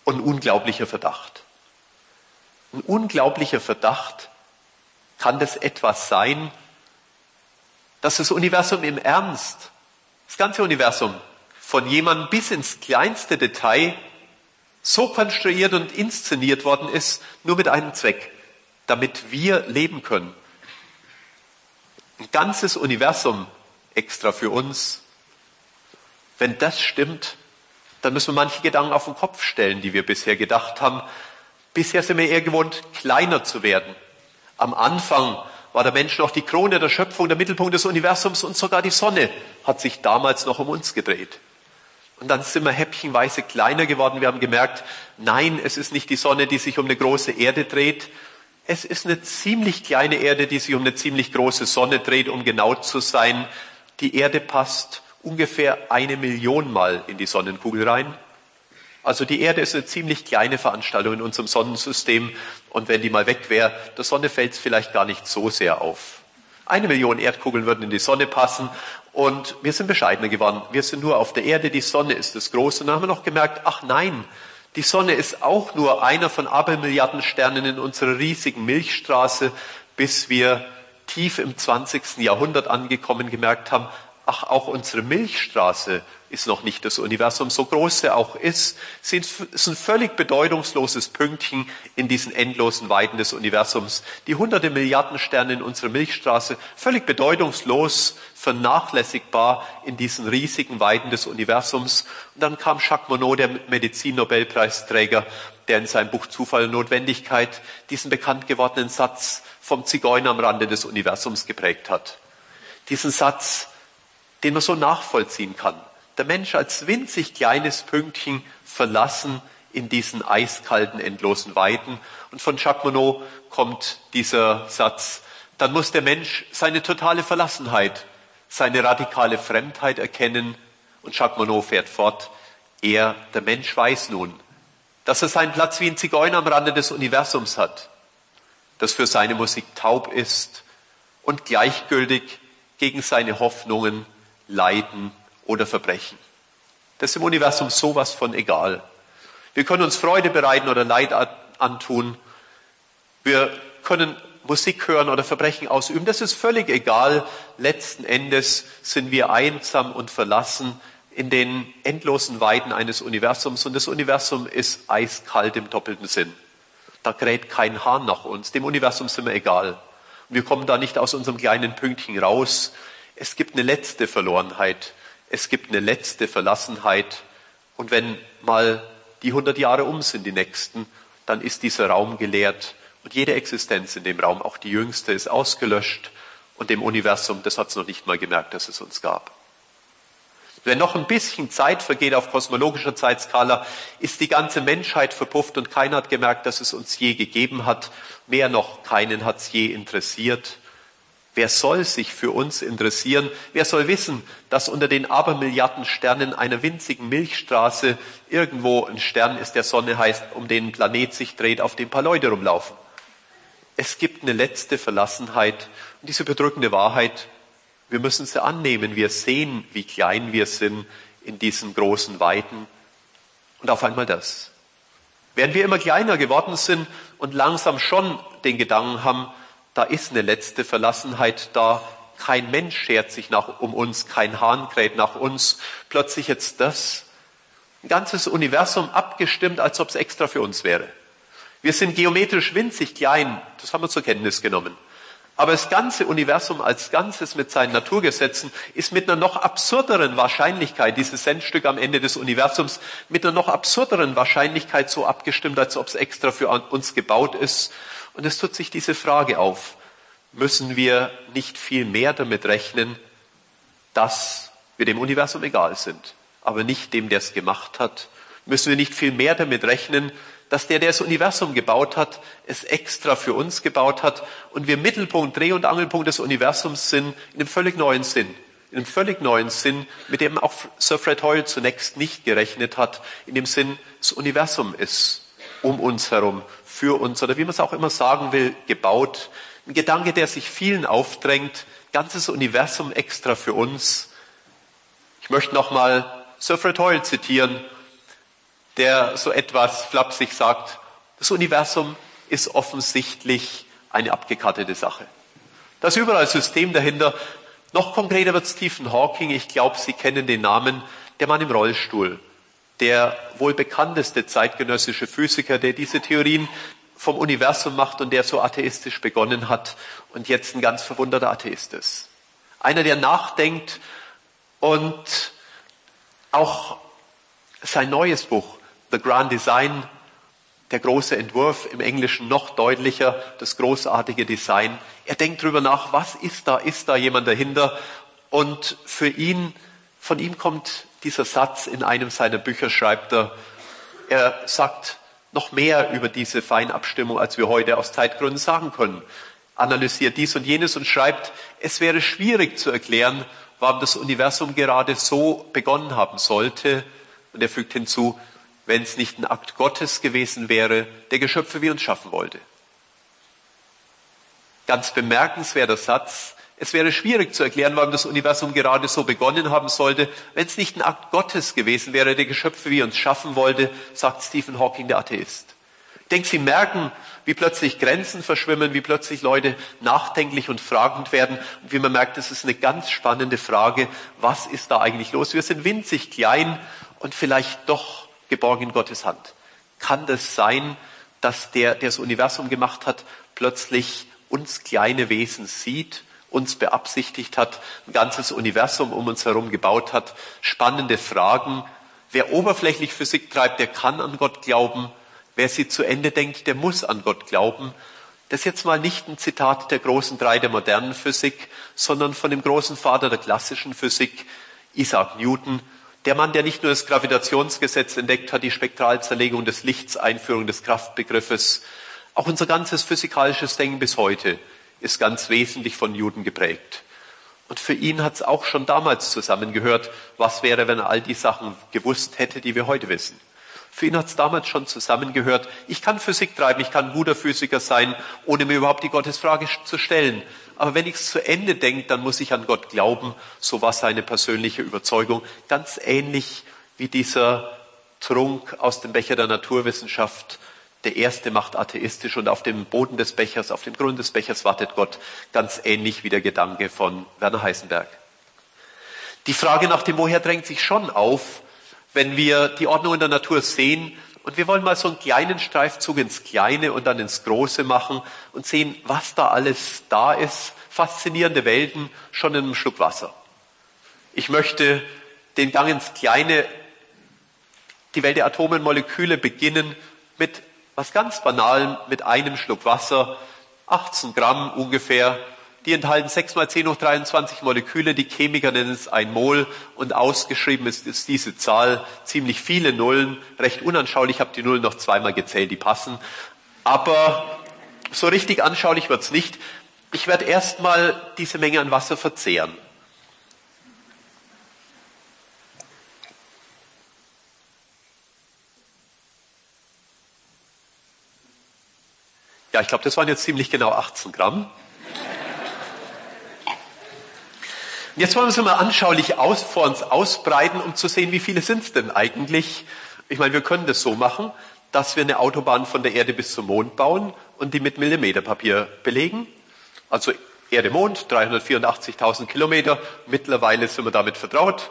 und unglaublicher Verdacht. Ein unglaublicher Verdacht, kann das etwas sein, dass das Universum im Ernst, das ganze Universum, von jemandem bis ins kleinste Detail so konstruiert und inszeniert worden ist, nur mit einem Zweck, damit wir leben können. Ein ganzes Universum extra für uns. Wenn das stimmt, dann müssen wir manche Gedanken auf den Kopf stellen, die wir bisher gedacht haben. Bisher sind wir eher gewohnt, kleiner zu werden. Am Anfang war der Mensch noch die Krone der Schöpfung, der Mittelpunkt des Universums und sogar die Sonne hat sich damals noch um uns gedreht. Und dann sind wir häppchenweise kleiner geworden. Wir haben gemerkt, nein, es ist nicht die Sonne, die sich um eine große Erde dreht. Es ist eine ziemlich kleine Erde, die sich um eine ziemlich große Sonne dreht, um genau zu sein. Die Erde passt ungefähr eine Million Mal in die Sonnenkugel rein. Also die Erde ist eine ziemlich kleine Veranstaltung in unserem Sonnensystem. Und wenn die mal weg wäre, der Sonne fällt es vielleicht gar nicht so sehr auf. Eine Million Erdkugeln würden in die Sonne passen und wir sind bescheidener geworden. Wir sind nur auf der Erde, die Sonne ist das Große. Und dann haben wir noch gemerkt, ach nein, die Sonne ist auch nur einer von Abermilliarden Sternen in unserer riesigen Milchstraße, bis wir tief im 20. Jahrhundert angekommen gemerkt haben, ach, auch unsere Milchstraße ist noch nicht das Universum, so groß er auch ist, ist ein völlig bedeutungsloses Pünktchen in diesen endlosen Weiten des Universums. Die hunderte Milliarden Sterne in unserer Milchstraße, völlig bedeutungslos, vernachlässigbar in diesen riesigen Weiten des Universums. Und dann kam Jacques Monod, der Medizin-Nobelpreisträger, der in seinem Buch Zufall und Notwendigkeit diesen bekannt gewordenen Satz vom Zigeuner am Rande des Universums geprägt hat. Diesen Satz, den man so nachvollziehen kann der Mensch als winzig kleines Pünktchen verlassen in diesen eiskalten, endlosen Weiten. Und von Jacques Monod kommt dieser Satz, dann muss der Mensch seine totale Verlassenheit, seine radikale Fremdheit erkennen. Und Jacques Monod fährt fort, er, der Mensch, weiß nun, dass er seinen Platz wie ein Zigeuner am Rande des Universums hat, das für seine Musik taub ist und gleichgültig gegen seine Hoffnungen, Leiden oder Verbrechen. Das ist im Universum sowas von egal. Wir können uns Freude bereiten oder Leid antun. Wir können Musik hören oder Verbrechen ausüben. Das ist völlig egal. Letzten Endes sind wir einsam und verlassen in den endlosen Weiden eines Universums. Und das Universum ist eiskalt im doppelten Sinn. Da kräht kein Hahn nach uns. Dem Universum sind wir egal. Wir kommen da nicht aus unserem kleinen Pünktchen raus. Es gibt eine letzte Verlorenheit es gibt eine letzte Verlassenheit. Und wenn mal die 100 Jahre um sind, die nächsten, dann ist dieser Raum geleert. Und jede Existenz in dem Raum, auch die jüngste, ist ausgelöscht. Und dem Universum, das hat es noch nicht mal gemerkt, dass es uns gab. Wenn noch ein bisschen Zeit vergeht auf kosmologischer Zeitskala, ist die ganze Menschheit verpufft und keiner hat gemerkt, dass es uns je gegeben hat. Mehr noch, keinen hat es je interessiert. Wer soll sich für uns interessieren? Wer soll wissen, dass unter den Abermilliarden Sternen einer winzigen Milchstraße irgendwo ein Stern ist, der Sonne heißt, um den Planet sich dreht, auf dem ein paar Leute rumlaufen? Es gibt eine letzte Verlassenheit und diese bedrückende Wahrheit, wir müssen sie annehmen. Wir sehen, wie klein wir sind in diesen großen Weiten. Und auf einmal das. Während wir immer kleiner geworden sind und langsam schon den Gedanken haben, da ist eine letzte Verlassenheit da. Kein Mensch schert sich nach, um uns, kein Hahn kräht nach uns. Plötzlich jetzt das. Ein ganzes Universum abgestimmt, als ob es extra für uns wäre. Wir sind geometrisch winzig klein, das haben wir zur Kenntnis genommen. Aber das ganze Universum als Ganzes mit seinen Naturgesetzen ist mit einer noch absurderen Wahrscheinlichkeit, dieses Sendstück am Ende des Universums, mit einer noch absurderen Wahrscheinlichkeit so abgestimmt, als ob es extra für uns gebaut ist Und es tut sich diese Frage auf, müssen wir nicht viel mehr damit rechnen, dass wir dem Universum egal sind, aber nicht dem, der es gemacht hat? Müssen wir nicht viel mehr damit rechnen, dass der, der das Universum gebaut hat, es extra für uns gebaut hat und wir Mittelpunkt, Dreh- und Angelpunkt des Universums sind in einem völlig neuen Sinn. In einem völlig neuen Sinn, mit dem auch Sir Fred Hoyle zunächst nicht gerechnet hat, in dem Sinn, das Universum ist um uns herum, für uns oder wie man es auch immer sagen will, gebaut. Ein Gedanke, der sich vielen aufdrängt, ganzes Universum extra für uns. Ich möchte nochmal Sir Fred Hoyle zitieren, der so etwas flapsig sagt, das Universum ist offensichtlich eine abgekartete Sache. Da ist überall System dahinter. Noch konkreter wird Stephen Hawking, ich glaube, Sie kennen den Namen, der Mann im Rollstuhl, der wohl bekannteste zeitgenössische Physiker, der diese Theorien vom Universum macht und der so atheistisch begonnen hat und jetzt ein ganz verwunderter Atheist ist. Einer, der nachdenkt und auch sein neues Buch, The Grand Design, der große Entwurf, im Englischen noch deutlicher, das großartige Design. Er denkt drüber nach, was ist da, ist da jemand dahinter? Und für ihn, von ihm kommt dieser Satz in einem seiner Bücher, schreibt er, er sagt noch mehr über diese Feinabstimmung, als wir heute aus Zeitgründen sagen können. Analysiert dies und jenes und schreibt, es wäre schwierig zu erklären, warum das Universum gerade so begonnen haben sollte. Und er fügt hinzu, wenn es nicht ein Akt Gottes gewesen wäre, der Geschöpfe wie uns schaffen wollte. Ganz bemerkenswerter Satz. Es wäre schwierig zu erklären, warum das Universum gerade so begonnen haben sollte, wenn es nicht ein Akt Gottes gewesen wäre, der Geschöpfe wie uns schaffen wollte, sagt Stephen Hawking, der Atheist. Ich denke, Sie merken, wie plötzlich Grenzen verschwimmen, wie plötzlich Leute nachdenklich und fragend werden und wie man merkt, das ist eine ganz spannende Frage, was ist da eigentlich los? Wir sind winzig klein und vielleicht doch geborgen in Gottes Hand. Kann das sein, dass der, der das Universum gemacht hat, plötzlich uns kleine Wesen sieht, uns beabsichtigt hat, ein ganzes Universum um uns herum gebaut hat? Spannende Fragen. Wer oberflächlich Physik treibt, der kann an Gott glauben. Wer sie zu Ende denkt, der muss an Gott glauben. Das ist jetzt mal nicht ein Zitat der großen drei der modernen Physik, sondern von dem großen Vater der klassischen Physik, Isaac Newton, der Mann, der nicht nur das Gravitationsgesetz entdeckt hat, die Spektralzerlegung des Lichts, Einführung des Kraftbegriffes, auch unser ganzes physikalisches Denken bis heute ist ganz wesentlich von Newton geprägt. Und für ihn hat es auch schon damals zusammengehört, was wäre, wenn er all die Sachen gewusst hätte, die wir heute wissen. Für ihn hat es damals schon zusammengehört, ich kann Physik treiben, ich kann ein guter Physiker sein, ohne mir überhaupt die Gottesfrage zu stellen. Aber wenn ich es zu Ende denke, dann muss ich an Gott glauben. So war seine persönliche Überzeugung. Ganz ähnlich wie dieser Trunk aus dem Becher der Naturwissenschaft. Der erste macht atheistisch und auf dem Boden des Bechers, auf dem Grund des Bechers wartet Gott. Ganz ähnlich wie der Gedanke von Werner Heisenberg. Die Frage nach dem Woher drängt sich schon auf, wenn wir die Ordnung in der Natur sehen und wir wollen mal so einen kleinen Streifzug ins Kleine und dann ins Große machen und sehen, was da alles da ist. Faszinierende Welten schon in einem Schluck Wasser. Ich möchte den Gang ins Kleine, die Welt der Atome und Moleküle beginnen mit was ganz Banalem, mit einem Schluck Wasser, 18 Gramm ungefähr, die enthalten 6 mal 10 hoch 23 Moleküle. Die Chemiker nennen es ein Mol und ausgeschrieben ist, ist diese Zahl ziemlich viele Nullen. Recht unanschaulich, ich habe die Nullen noch zweimal gezählt, die passen. Aber so richtig anschaulich wird's nicht. Ich werde erstmal diese Menge an Wasser verzehren. Ja, ich glaube, das waren jetzt ziemlich genau 18 Gramm. Jetzt wollen wir es mal anschaulich aus, vor uns ausbreiten, um zu sehen, wie viele sind es denn eigentlich. Ich meine, wir können das so machen, dass wir eine Autobahn von der Erde bis zum Mond bauen und die mit Millimeterpapier belegen. Also Erde, Mond, 384.000 Kilometer. Mittlerweile sind wir damit vertraut.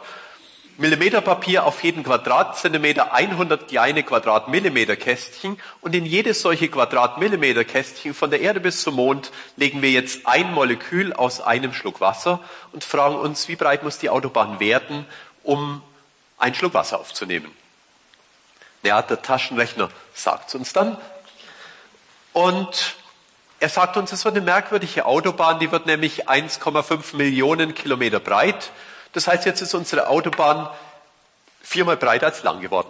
Millimeterpapier auf jeden Quadratzentimeter 100 kleine Quadratmillimeter-Kästchen und in jedes solche Quadratmillimeter-Kästchen von der Erde bis zum Mond legen wir jetzt ein Molekül aus einem Schluck Wasser und fragen uns, wie breit muss die Autobahn werden, um einen Schluck Wasser aufzunehmen. Ja, der Taschenrechner sagt uns dann. Und Er sagt uns, es wird eine merkwürdige Autobahn, die wird nämlich 1,5 Millionen Kilometer breit. Das heißt, jetzt ist unsere Autobahn viermal breiter als lang geworden.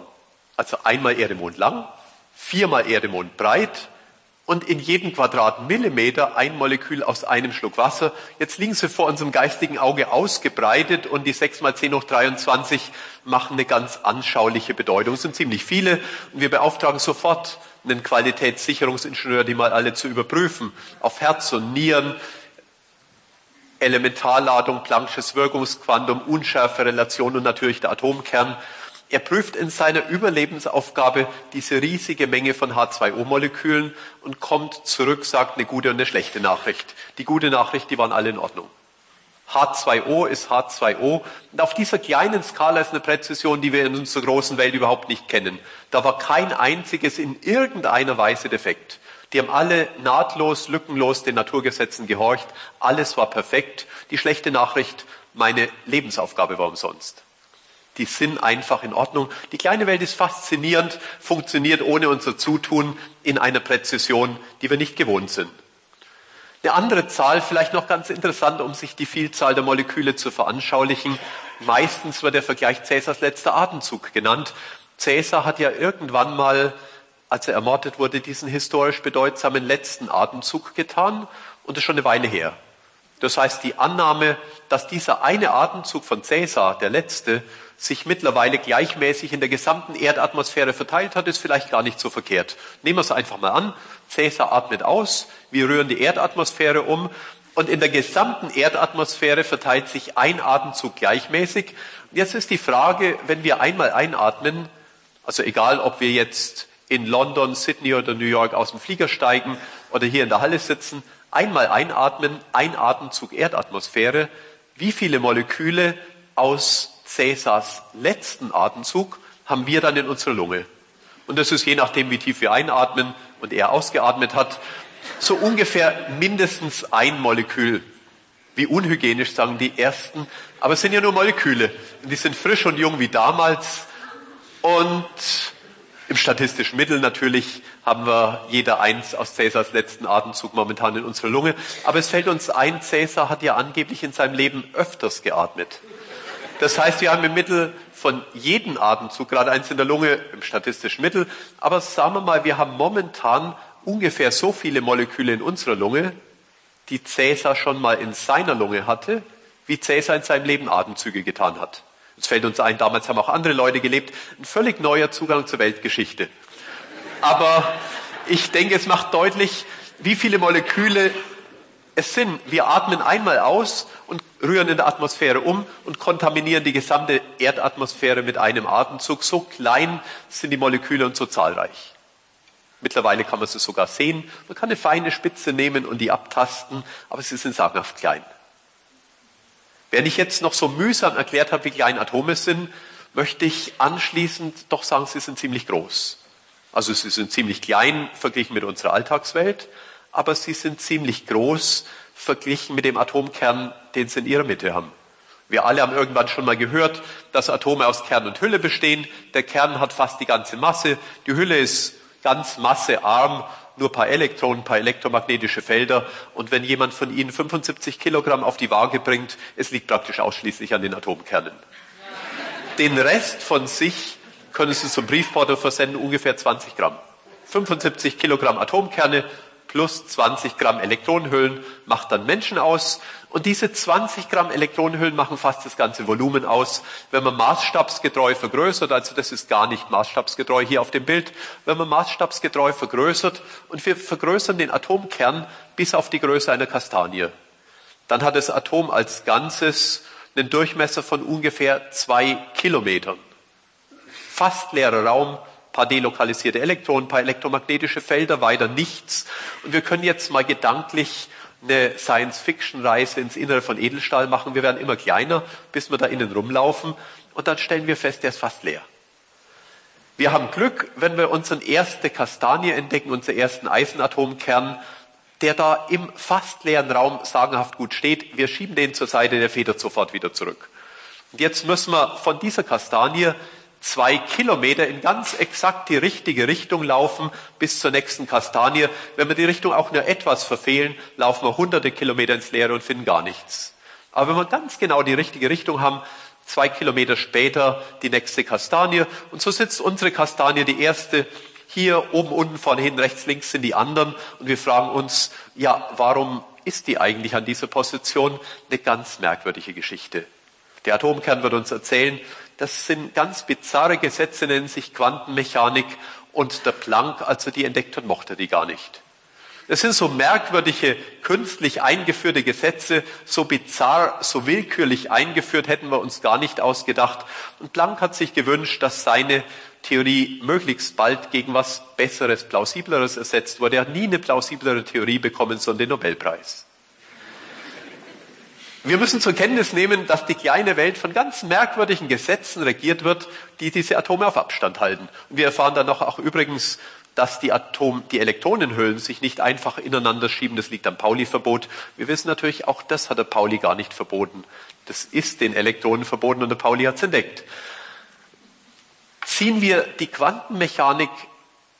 Also einmal Erdemond lang, viermal Erdemond breit und in jedem Quadratmillimeter ein Molekül aus einem Schluck Wasser. Jetzt liegen sie vor unserem geistigen Auge ausgebreitet und die 6 mal 10 hoch 23 machen eine ganz anschauliche Bedeutung. Es sind ziemlich viele und wir beauftragen sofort einen Qualitätssicherungsingenieur, die mal alle zu überprüfen, auf Herz und Nieren, Elementarladung, Planck'sches Wirkungsquantum, Unschärferelation und natürlich der Atomkern. Er prüft in seiner Überlebensaufgabe diese riesige Menge von H2O-Molekülen und kommt zurück, sagt eine gute und eine schlechte Nachricht. Die gute Nachricht, die waren alle in Ordnung. H2O ist H2O. Und auf dieser kleinen Skala ist eine Präzision, die wir in unserer großen Welt überhaupt nicht kennen. Da war kein einziges in irgendeiner Weise defekt. Die haben alle nahtlos, lückenlos den Naturgesetzen gehorcht. Alles war perfekt. Die schlechte Nachricht, meine Lebensaufgabe war umsonst. Die sind einfach in Ordnung. Die kleine Welt ist faszinierend, funktioniert ohne unser Zutun in einer Präzision, die wir nicht gewohnt sind. Eine andere Zahl, vielleicht noch ganz interessant, um sich die Vielzahl der Moleküle zu veranschaulichen. Meistens wird der Vergleich Cäsars letzter Atemzug genannt. Cäsar hat ja irgendwann mal, als er ermordet wurde, diesen historisch bedeutsamen letzten Atemzug getan und das ist schon eine Weile her. Das heißt, die Annahme, dass dieser eine Atemzug von Cäsar, der letzte, sich mittlerweile gleichmäßig in der gesamten Erdatmosphäre verteilt hat, ist vielleicht gar nicht so verkehrt. Nehmen wir es einfach mal an. Cäsar atmet aus, wir rühren die Erdatmosphäre um und in der gesamten Erdatmosphäre verteilt sich ein Atemzug gleichmäßig. Jetzt ist die Frage, wenn wir einmal einatmen, also egal ob wir jetzt in London, Sydney oder New York aus dem Flieger steigen oder hier in der Halle sitzen, einmal einatmen, ein Atemzug Erdatmosphäre, wie viele Moleküle aus Cäsars letzten Atemzug haben wir dann in unserer Lunge. Und das ist je nachdem, wie tief wir einatmen und er ausgeatmet hat, so ungefähr mindestens ein Molekül. Wie unhygienisch sagen die Ersten. Aber es sind ja nur Moleküle. Und die sind frisch und jung wie damals. Und im statistischen Mittel natürlich haben wir jeder eins aus Cäsars letzten Atemzug momentan in unserer Lunge. Aber es fällt uns ein, Cäsar hat ja angeblich in seinem Leben öfters geatmet. Das heißt, wir haben im Mittel von jedem Atemzug gerade eins in der Lunge im statistischen Mittel. Aber sagen wir mal, wir haben momentan ungefähr so viele Moleküle in unserer Lunge, die Cäsar schon mal in seiner Lunge hatte, wie Cäsar in seinem Leben Atemzüge getan hat. Es fällt uns ein, damals haben auch andere Leute gelebt. Ein völlig neuer Zugang zur Weltgeschichte. Aber ich denke, es macht deutlich, wie viele Moleküle es sind. Wir atmen einmal aus und rühren in der Atmosphäre um und kontaminieren die gesamte Erdatmosphäre mit einem Atemzug. So klein sind die Moleküle und so zahlreich. Mittlerweile kann man sie sogar sehen. Man kann eine feine Spitze nehmen und die abtasten, aber sie sind sagenhaft klein. Wenn ich jetzt noch so mühsam erklärt habe, wie klein Atome sind, möchte ich anschließend doch sagen, sie sind ziemlich groß. Also sie sind ziemlich klein verglichen mit unserer Alltagswelt, aber sie sind ziemlich groß verglichen mit dem Atomkern, den sie in ihrer Mitte haben. Wir alle haben irgendwann schon mal gehört, dass Atome aus Kern und Hülle bestehen. Der Kern hat fast die ganze Masse. Die Hülle ist ganz massearm, nur paar Elektronen, paar elektromagnetische Felder. Und wenn jemand von Ihnen 75 Kilogramm auf die Waage bringt, es liegt praktisch ausschließlich an den Atomkernen. Den Rest von sich können Sie zum Briefporto versenden, ungefähr 20 Gramm. 75 Kilogramm Atomkerne, plus 20 Gramm Elektronenhüllen macht dann Menschen aus. Und diese 20 Gramm Elektronenhüllen machen fast das ganze Volumen aus. Wenn man maßstabsgetreu vergrößert, also das ist gar nicht maßstabsgetreu hier auf dem Bild, wenn man maßstabsgetreu vergrößert und wir vergrößern den Atomkern bis auf die Größe einer Kastanie, dann hat das Atom als Ganzes einen Durchmesser von ungefähr zwei Kilometern. Fast leerer Raum, paar delokalisierte Elektronen, paar elektromagnetische Felder, weiter nichts. Und wir können jetzt mal gedanklich eine Science-Fiction-Reise ins Innere von Edelstahl machen. Wir werden immer kleiner, bis wir da innen rumlaufen. Und dann stellen wir fest, der ist fast leer. Wir haben Glück, wenn wir unseren erste Kastanie entdecken, unseren ersten Eisenatomkern, der da im fast leeren Raum sagenhaft gut steht. Wir schieben den zur Seite, der federt sofort wieder zurück. Und jetzt müssen wir von dieser Kastanie zwei Kilometer in ganz exakt die richtige Richtung laufen bis zur nächsten Kastanie. Wenn wir die Richtung auch nur etwas verfehlen, laufen wir hunderte Kilometer ins Leere und finden gar nichts. Aber wenn wir ganz genau die richtige Richtung haben, zwei Kilometer später die nächste Kastanie. Und so sitzt unsere Kastanie die erste hier oben, unten, vorne, hin, rechts, links sind die anderen. Und wir fragen uns, ja, warum ist die eigentlich an dieser Position? Eine ganz merkwürdige Geschichte. Der Atomkern wird uns erzählen, das sind ganz bizarre Gesetze, nennen sich Quantenmechanik und der Planck, als er die entdeckt hat, mochte die gar nicht. Das sind so merkwürdige, künstlich eingeführte Gesetze, so bizarr, so willkürlich eingeführt, hätten wir uns gar nicht ausgedacht. Und Planck hat sich gewünscht, dass seine Theorie möglichst bald gegen was Besseres, Plausibleres ersetzt wurde. Er hat nie eine plausiblere Theorie bekommen, sondern den Nobelpreis. Wir müssen zur Kenntnis nehmen, dass die kleine Welt von ganz merkwürdigen Gesetzen regiert wird, die diese Atome auf Abstand halten. Und wir erfahren dann noch auch übrigens, dass die Atom, die Elektronenhüllen sich nicht einfach ineinander schieben. Das liegt am Pauli-Verbot. Wir wissen natürlich, auch das hat der Pauli gar nicht verboten. Das ist den Elektronen verboten und der Pauli hat es entdeckt. Ziehen wir die Quantenmechanik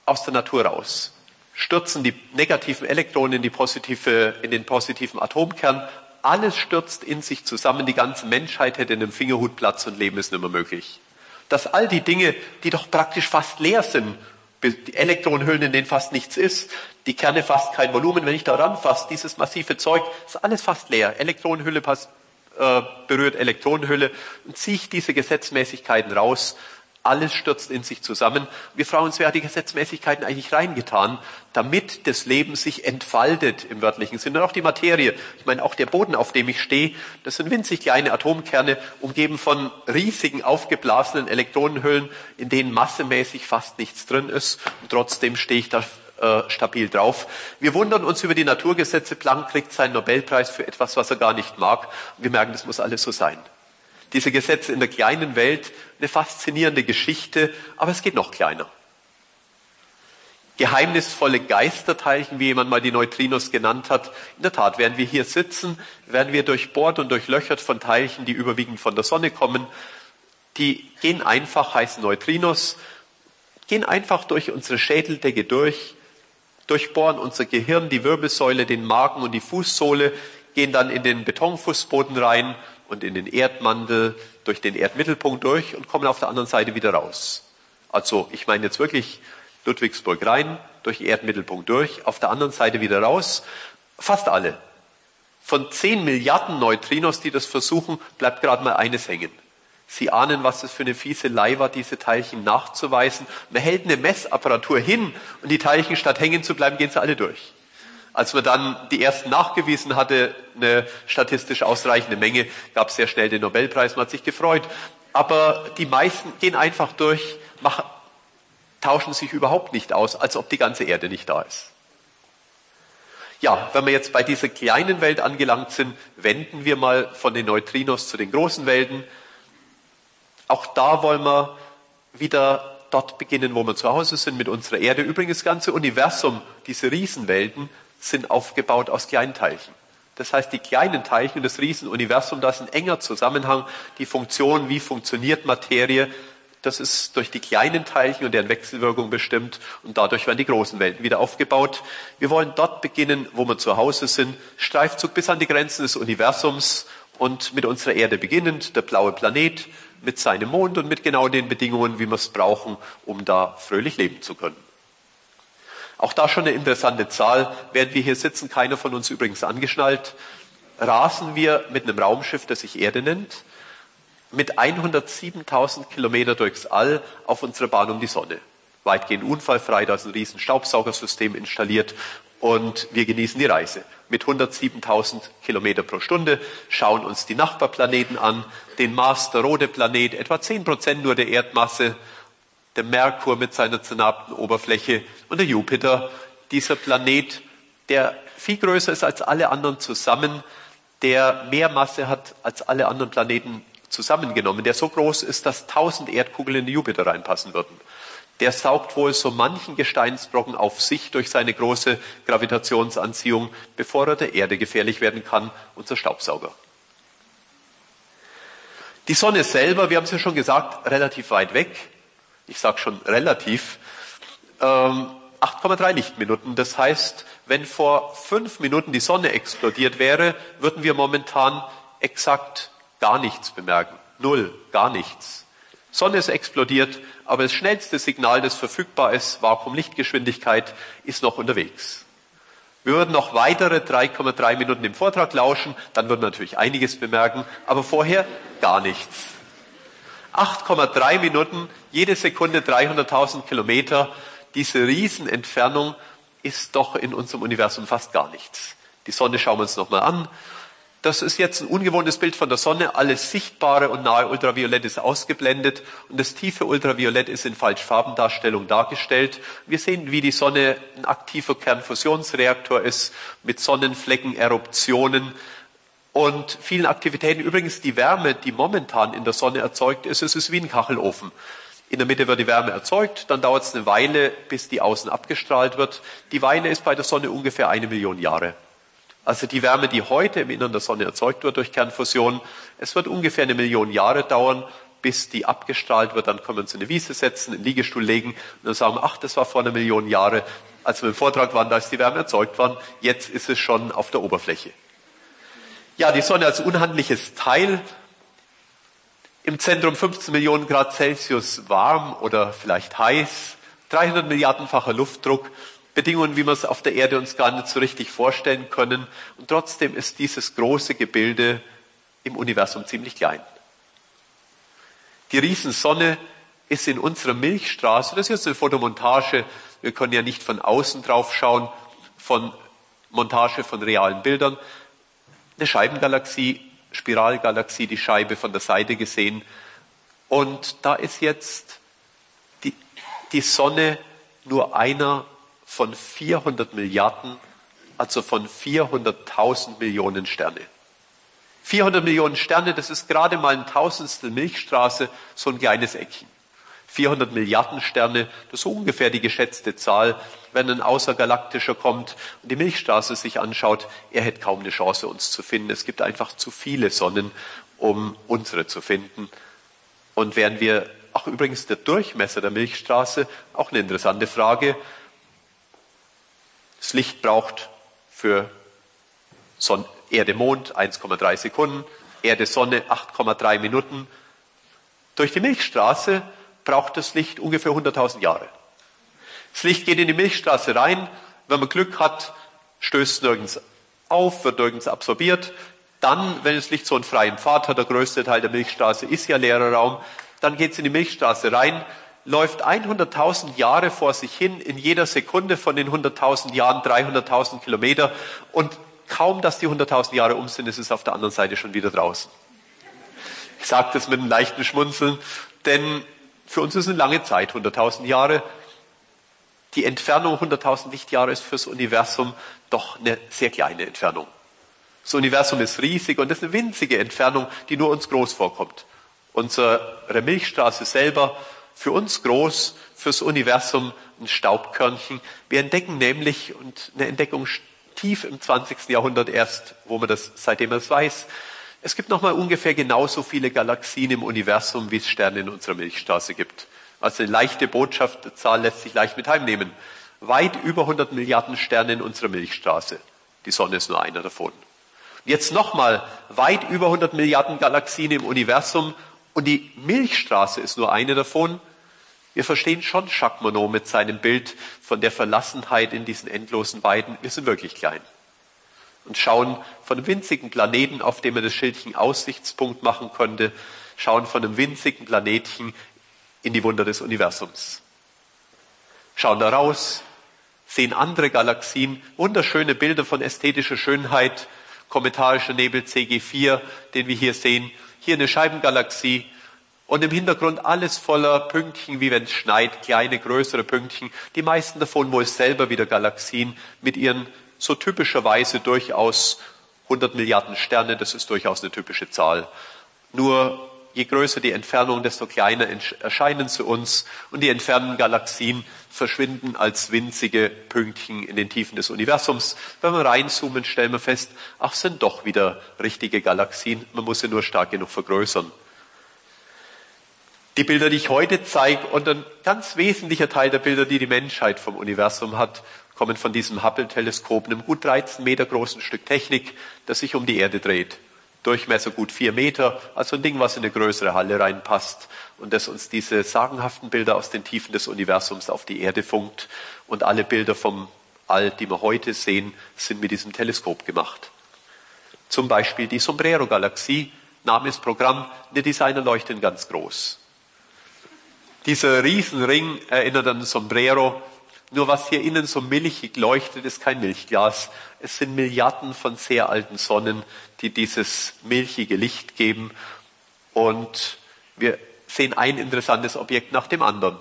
aus der Natur raus, stürzen die negativen Elektronen in, die positive, in den positiven Atomkern, alles stürzt in sich zusammen, die ganze Menschheit hätte in einem Fingerhut Platz und Leben ist nicht mehr möglich. Dass all die Dinge, die doch praktisch fast leer sind, die Elektronenhüllen, in denen fast nichts ist, die Kerne fast kein Volumen, wenn ich da ranfasse, dieses massive Zeug, ist alles fast leer. Elektronenhülle passt, äh, berührt Elektronenhülle und ziehe ich diese Gesetzmäßigkeiten raus, alles stürzt in sich zusammen. Wir wer hat die Gesetzmäßigkeiten eigentlich reingetan, damit das Leben sich entfaltet im wörtlichen Sinne. Und auch die Materie. Ich meine, auch der Boden, auf dem ich stehe, das sind winzig kleine Atomkerne, umgeben von riesigen aufgeblasenen Elektronenhüllen, in denen massemäßig fast nichts drin ist. Und trotzdem stehe ich da äh, stabil drauf. Wir wundern uns über die Naturgesetze. Planck kriegt seinen Nobelpreis für etwas, was er gar nicht mag. Wir merken, das muss alles so sein diese Gesetze in der kleinen Welt eine faszinierende Geschichte, aber es geht noch kleiner. Geheimnisvolle Geisterteilchen, wie jemand mal die Neutrinos genannt hat. In der Tat, während wir hier sitzen, werden wir durchbohrt und durchlöchert von Teilchen, die überwiegend von der Sonne kommen. Die gehen einfach, heißen Neutrinos, gehen einfach durch unsere Schädeldecke durch, durchbohren unser Gehirn, die Wirbelsäule, den Magen und die Fußsohle, gehen dann in den Betonfußboden rein und in den Erdmantel durch den Erdmittelpunkt durch und kommen auf der anderen Seite wieder raus. Also ich meine jetzt wirklich Ludwigsburg rein, durch Erdmittelpunkt durch, auf der anderen Seite wieder raus. Fast alle. Von zehn Milliarden Neutrinos, die das versuchen, bleibt gerade mal eines hängen. Sie ahnen, was das für eine fiese Lei war, diese Teilchen nachzuweisen. Man hält eine Messapparatur hin und die Teilchen statt hängen zu bleiben, gehen sie alle durch. Als man dann die ersten nachgewiesen hatte, eine statistisch ausreichende Menge, gab es sehr schnell den Nobelpreis, man hat sich gefreut. Aber die meisten gehen einfach durch, machen, tauschen sich überhaupt nicht aus, als ob die ganze Erde nicht da ist. Ja, wenn wir jetzt bei dieser kleinen Welt angelangt sind, wenden wir mal von den Neutrinos zu den großen Welten. Auch da wollen wir wieder dort beginnen, wo wir zu Hause sind mit unserer Erde. Übrigens das ganze Universum, diese Riesenwelten, sind aufgebaut aus Kleinteilchen. Das heißt, die kleinen Teilchen und das Riesenuniversum, da ist ein enger Zusammenhang. Die Funktion, wie funktioniert Materie, das ist durch die kleinen Teilchen und deren Wechselwirkung bestimmt und dadurch werden die großen Welten wieder aufgebaut. Wir wollen dort beginnen, wo wir zu Hause sind, Streifzug bis an die Grenzen des Universums und mit unserer Erde beginnend, der blaue Planet mit seinem Mond und mit genau den Bedingungen, wie wir es brauchen, um da fröhlich leben zu können. Auch da schon eine interessante Zahl. Während wir hier sitzen, keiner von uns übrigens angeschnallt, rasen wir mit einem Raumschiff, das sich Erde nennt, mit 107.000 Kilometer durchs All auf unserer Bahn um die Sonne. Weitgehend unfallfrei, da ist ein riesen Staubsaugersystem installiert und wir genießen die Reise. Mit 107.000 Kilometer pro Stunde schauen uns die Nachbarplaneten an, den Mars, der rote Planet, etwa 10 Prozent nur der Erdmasse der Merkur mit seiner zernarbten Oberfläche und der Jupiter, dieser Planet, der viel größer ist als alle anderen zusammen, der mehr Masse hat als alle anderen Planeten zusammengenommen, der so groß ist, dass tausend Erdkugeln in den Jupiter reinpassen würden. Der saugt wohl so manchen Gesteinsbrocken auf sich durch seine große Gravitationsanziehung, bevor er der Erde gefährlich werden kann, unser Staubsauger. Die Sonne selber, wir haben es ja schon gesagt, relativ weit weg. Ich sage schon relativ, ähm, 8,3 Lichtminuten. Das heißt, wenn vor fünf Minuten die Sonne explodiert wäre, würden wir momentan exakt gar nichts bemerken. Null, gar nichts. Sonne ist explodiert, aber das schnellste Signal, das verfügbar ist, Vakuumlichtgeschwindigkeit, ist noch unterwegs. Wir würden noch weitere 3,3 Minuten im Vortrag lauschen, dann würden wir natürlich einiges bemerken, aber vorher gar nichts. 8,3 Minuten, jede Sekunde 300.000 Kilometer. Diese Riesenentfernung ist doch in unserem Universum fast gar nichts. Die Sonne schauen wir uns nochmal an. Das ist jetzt ein ungewohntes Bild von der Sonne. Alles Sichtbare und nahe Ultraviolett ist ausgeblendet und das tiefe Ultraviolett ist in Falschfarbendarstellung dargestellt. Wir sehen, wie die Sonne ein aktiver Kernfusionsreaktor ist mit Sonnenflecken, Eruptionen und vielen Aktivitäten. Übrigens die Wärme, die momentan in der Sonne erzeugt ist, es ist wie ein Kachelofen. In der Mitte wird die Wärme erzeugt, dann dauert es eine Weile, bis die außen abgestrahlt wird. Die Weile ist bei der Sonne ungefähr eine Million Jahre. Also die Wärme, die heute im Innern der Sonne erzeugt wird durch Kernfusion, es wird ungefähr eine Million Jahre dauern, bis die abgestrahlt wird. Dann können wir uns in eine Wiese setzen, in den Liegestuhl legen und dann sagen, ach, das war vor einer Million Jahre, als wir im Vortrag waren, da ist die Wärme erzeugt worden. Jetzt ist es schon auf der Oberfläche. Ja, die Sonne als unhandliches Teil. Im Zentrum 15 Millionen Grad Celsius warm oder vielleicht heiß. 300 Milliardenfacher Luftdruck. Bedingungen, wie wir es auf der Erde uns gar nicht so richtig vorstellen können. Und trotzdem ist dieses große Gebilde im Universum ziemlich klein. Die Riesensonne ist in unserer Milchstraße, das ist jetzt eine Fotomontage, wir können ja nicht von außen drauf schauen, von Montage von realen Bildern, eine Scheibengalaxie, Spiralgalaxie, die Scheibe von der Seite gesehen. Und da ist jetzt die, die Sonne nur einer von 400 Milliarden, also von 400.000 Millionen Sterne. 400 Millionen Sterne, das ist gerade mal ein Tausendstel Milchstraße, so ein kleines Eckchen. 400 Milliarden Sterne, das ist ungefähr die geschätzte Zahl. Wenn ein Außergalaktischer kommt und die Milchstraße sich anschaut, er hätte kaum eine Chance, uns zu finden. Es gibt einfach zu viele Sonnen, um unsere zu finden. Und wären wir, ach übrigens der Durchmesser der Milchstraße, auch eine interessante Frage. Das Licht braucht für Erde, Mond 1,3 Sekunden, Erde, Sonne 8,3 Minuten. Durch die Milchstraße braucht das Licht ungefähr 100.000 Jahre. Das Licht geht in die Milchstraße rein. Wenn man Glück hat, stößt nirgends auf, wird nirgends absorbiert. Dann, wenn das Licht so einen freien Pfad hat, der größte Teil der Milchstraße ist ja leerer Raum, dann geht es in die Milchstraße rein, läuft 100.000 Jahre vor sich hin, in jeder Sekunde von den 100.000 Jahren 300.000 Kilometer und kaum, dass die 100.000 Jahre um sind, ist es auf der anderen Seite schon wieder draußen. Ich sage das mit einem leichten Schmunzeln, denn für uns ist eine lange Zeit, 100.000 Jahre. Die Entfernung 100.000 Lichtjahre ist fürs Universum doch eine sehr kleine Entfernung. Das Universum ist riesig und das ist eine winzige Entfernung, die nur uns groß vorkommt. Unsere Milchstraße selber, für uns groß, fürs Universum ein Staubkörnchen. Wir entdecken nämlich, und eine Entdeckung tief im 20. Jahrhundert erst, wo man das, seitdem man es weiß, es gibt nochmal ungefähr genauso viele Galaxien im Universum, wie es Sterne in unserer Milchstraße gibt. Also eine leichte Botschaft, die Zahl lässt sich leicht mit heimnehmen. Weit über 100 Milliarden Sterne in unserer Milchstraße. Die Sonne ist nur einer davon. Jetzt nochmal weit über 100 Milliarden Galaxien im Universum und die Milchstraße ist nur eine davon. Wir verstehen schon Jacques Monod mit seinem Bild von der Verlassenheit in diesen endlosen Weiden. Wir sind wirklich klein und schauen von einem winzigen Planeten, auf dem man das Schildchen Aussichtspunkt machen konnte, schauen von einem winzigen Planetchen in die Wunder des Universums. Schauen da raus, sehen andere Galaxien, wunderschöne Bilder von ästhetischer Schönheit, kommentarischer Nebel CG4, den wir hier sehen, hier eine Scheibengalaxie und im Hintergrund alles voller Pünktchen, wie wenn es schneit, kleine, größere Pünktchen, die meisten davon wohl selber wieder Galaxien mit ihren so typischerweise durchaus 100 Milliarden Sterne, das ist durchaus eine typische Zahl. Nur je größer die Entfernung, desto kleiner erscheinen sie uns und die entfernten Galaxien verschwinden als winzige Pünktchen in den Tiefen des Universums. Wenn wir reinzoomen, stellen wir fest, ach, sind doch wieder richtige Galaxien. Man muss sie nur stark genug vergrößern. Die Bilder, die ich heute zeige, und ein ganz wesentlicher Teil der Bilder, die die Menschheit vom Universum hat, kommen von diesem Hubble-Teleskop, einem gut 13 Meter großen Stück Technik, das sich um die Erde dreht. Durchmesser gut vier Meter, also ein Ding, was in eine größere Halle reinpasst und das uns diese sagenhaften Bilder aus den Tiefen des Universums auf die Erde funkt. Und alle Bilder vom All, die wir heute sehen, sind mit diesem Teleskop gemacht. Zum Beispiel die Sombrero-Galaxie, Name ist Programm, die Designer leuchten ganz groß. Dieser Riesenring erinnert an Sombrero, nur was hier innen so milchig leuchtet, ist kein Milchglas. Es sind Milliarden von sehr alten Sonnen, die dieses milchige Licht geben. Und wir sehen ein interessantes Objekt nach dem anderen.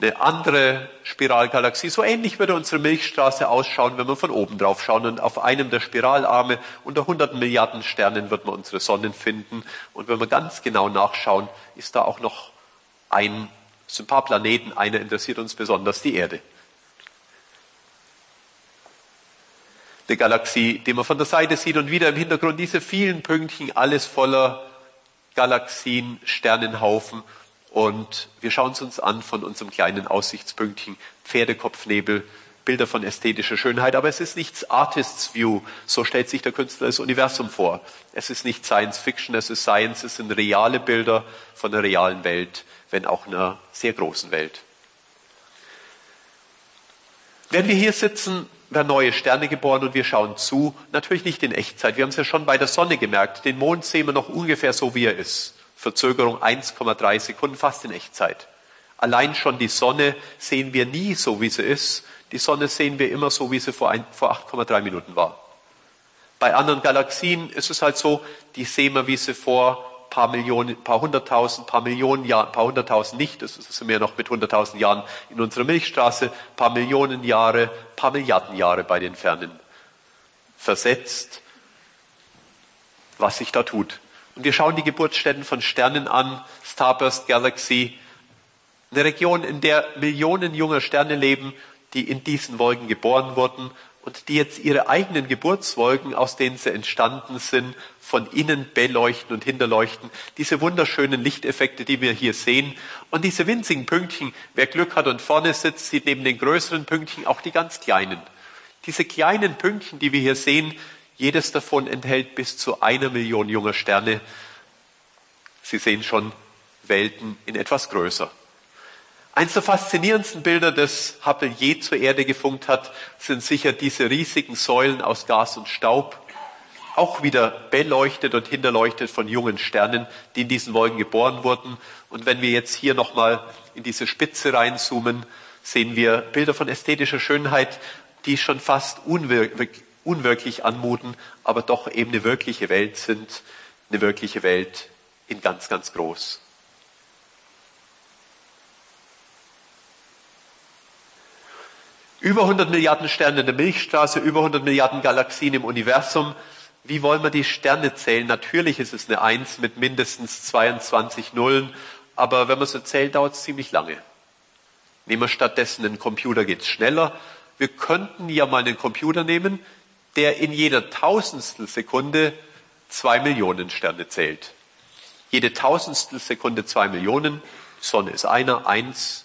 Eine andere Spiralgalaxie, so ähnlich würde unsere Milchstraße ausschauen, wenn wir von oben drauf schauen. Und auf einem der Spiralarme unter hunderten Milliarden Sternen wird man unsere Sonnen finden. Und wenn wir ganz genau nachschauen, ist da auch noch ein, so ein paar Planeten. Einer interessiert uns besonders, die Erde. eine Galaxie, die man von der Seite sieht und wieder im Hintergrund diese vielen Pünktchen, alles voller Galaxien, Sternenhaufen. Und wir schauen es uns an von unserem kleinen Aussichtspünktchen, Pferdekopfnebel, Bilder von ästhetischer Schönheit. Aber es ist nichts Artist's View. So stellt sich der Künstler das Universum vor. Es ist nicht Science Fiction, es ist Science, es sind reale Bilder von der realen Welt, wenn auch einer sehr großen Welt. Wenn wir hier sitzen, werden neue Sterne geboren und wir schauen zu. Natürlich nicht in Echtzeit. Wir haben es ja schon bei der Sonne gemerkt. Den Mond sehen wir noch ungefähr so, wie er ist. Verzögerung 1,3 Sekunden, fast in Echtzeit. Allein schon die Sonne sehen wir nie so, wie sie ist. Die Sonne sehen wir immer so, wie sie vor, vor 8,3 Minuten war. Bei anderen Galaxien ist es halt so, die sehen wir, wie sie vor paar Millionen, paar hunderttausend, paar Millionen Jahren, paar hunderttausend nicht, das sind wir noch mit hunderttausend Jahren in unserer Milchstraße, paar Millionen Jahre, paar Milliarden Jahre bei den Fernen versetzt, was sich da tut. Und wir schauen die Geburtsstätten von Sternen an, Starburst Galaxy, eine Region, in der Millionen junger Sterne leben, die in diesen Wolken geboren wurden und die jetzt ihre eigenen Geburtswolken, aus denen sie entstanden sind, von innen beleuchten und hinterleuchten. Diese wunderschönen Lichteffekte, die wir hier sehen. Und diese winzigen Pünktchen, wer Glück hat und vorne sitzt, sieht neben den größeren Pünktchen auch die ganz kleinen. Diese kleinen Pünktchen, die wir hier sehen, jedes davon enthält bis zu einer Million junger Sterne. Sie sehen schon Welten in etwas größer. Eins der faszinierendsten Bilder, das Hubble je zur Erde gefunkt hat, sind sicher diese riesigen Säulen aus Gas und Staub, auch wieder beleuchtet und hinterleuchtet von jungen Sternen, die in diesen Wolken geboren wurden. Und wenn wir jetzt hier nochmal in diese Spitze reinzoomen, sehen wir Bilder von ästhetischer Schönheit, die schon fast unwirklich, unwirklich anmuten, aber doch eben eine wirkliche Welt sind, eine wirkliche Welt in ganz, ganz groß. Über 100 Milliarden Sterne in der Milchstraße, über 100 Milliarden Galaxien im Universum. Wie wollen wir die Sterne zählen? Natürlich ist es eine Eins mit mindestens 22 Nullen, aber wenn man so zählt, dauert es ziemlich lange. Nehmen wir stattdessen einen Computer, geht's schneller. Wir könnten ja mal einen Computer nehmen, der in jeder Tausendstel Sekunde zwei Millionen Sterne zählt. Jede Tausendstel Sekunde zwei Millionen. Sonne ist einer, eins,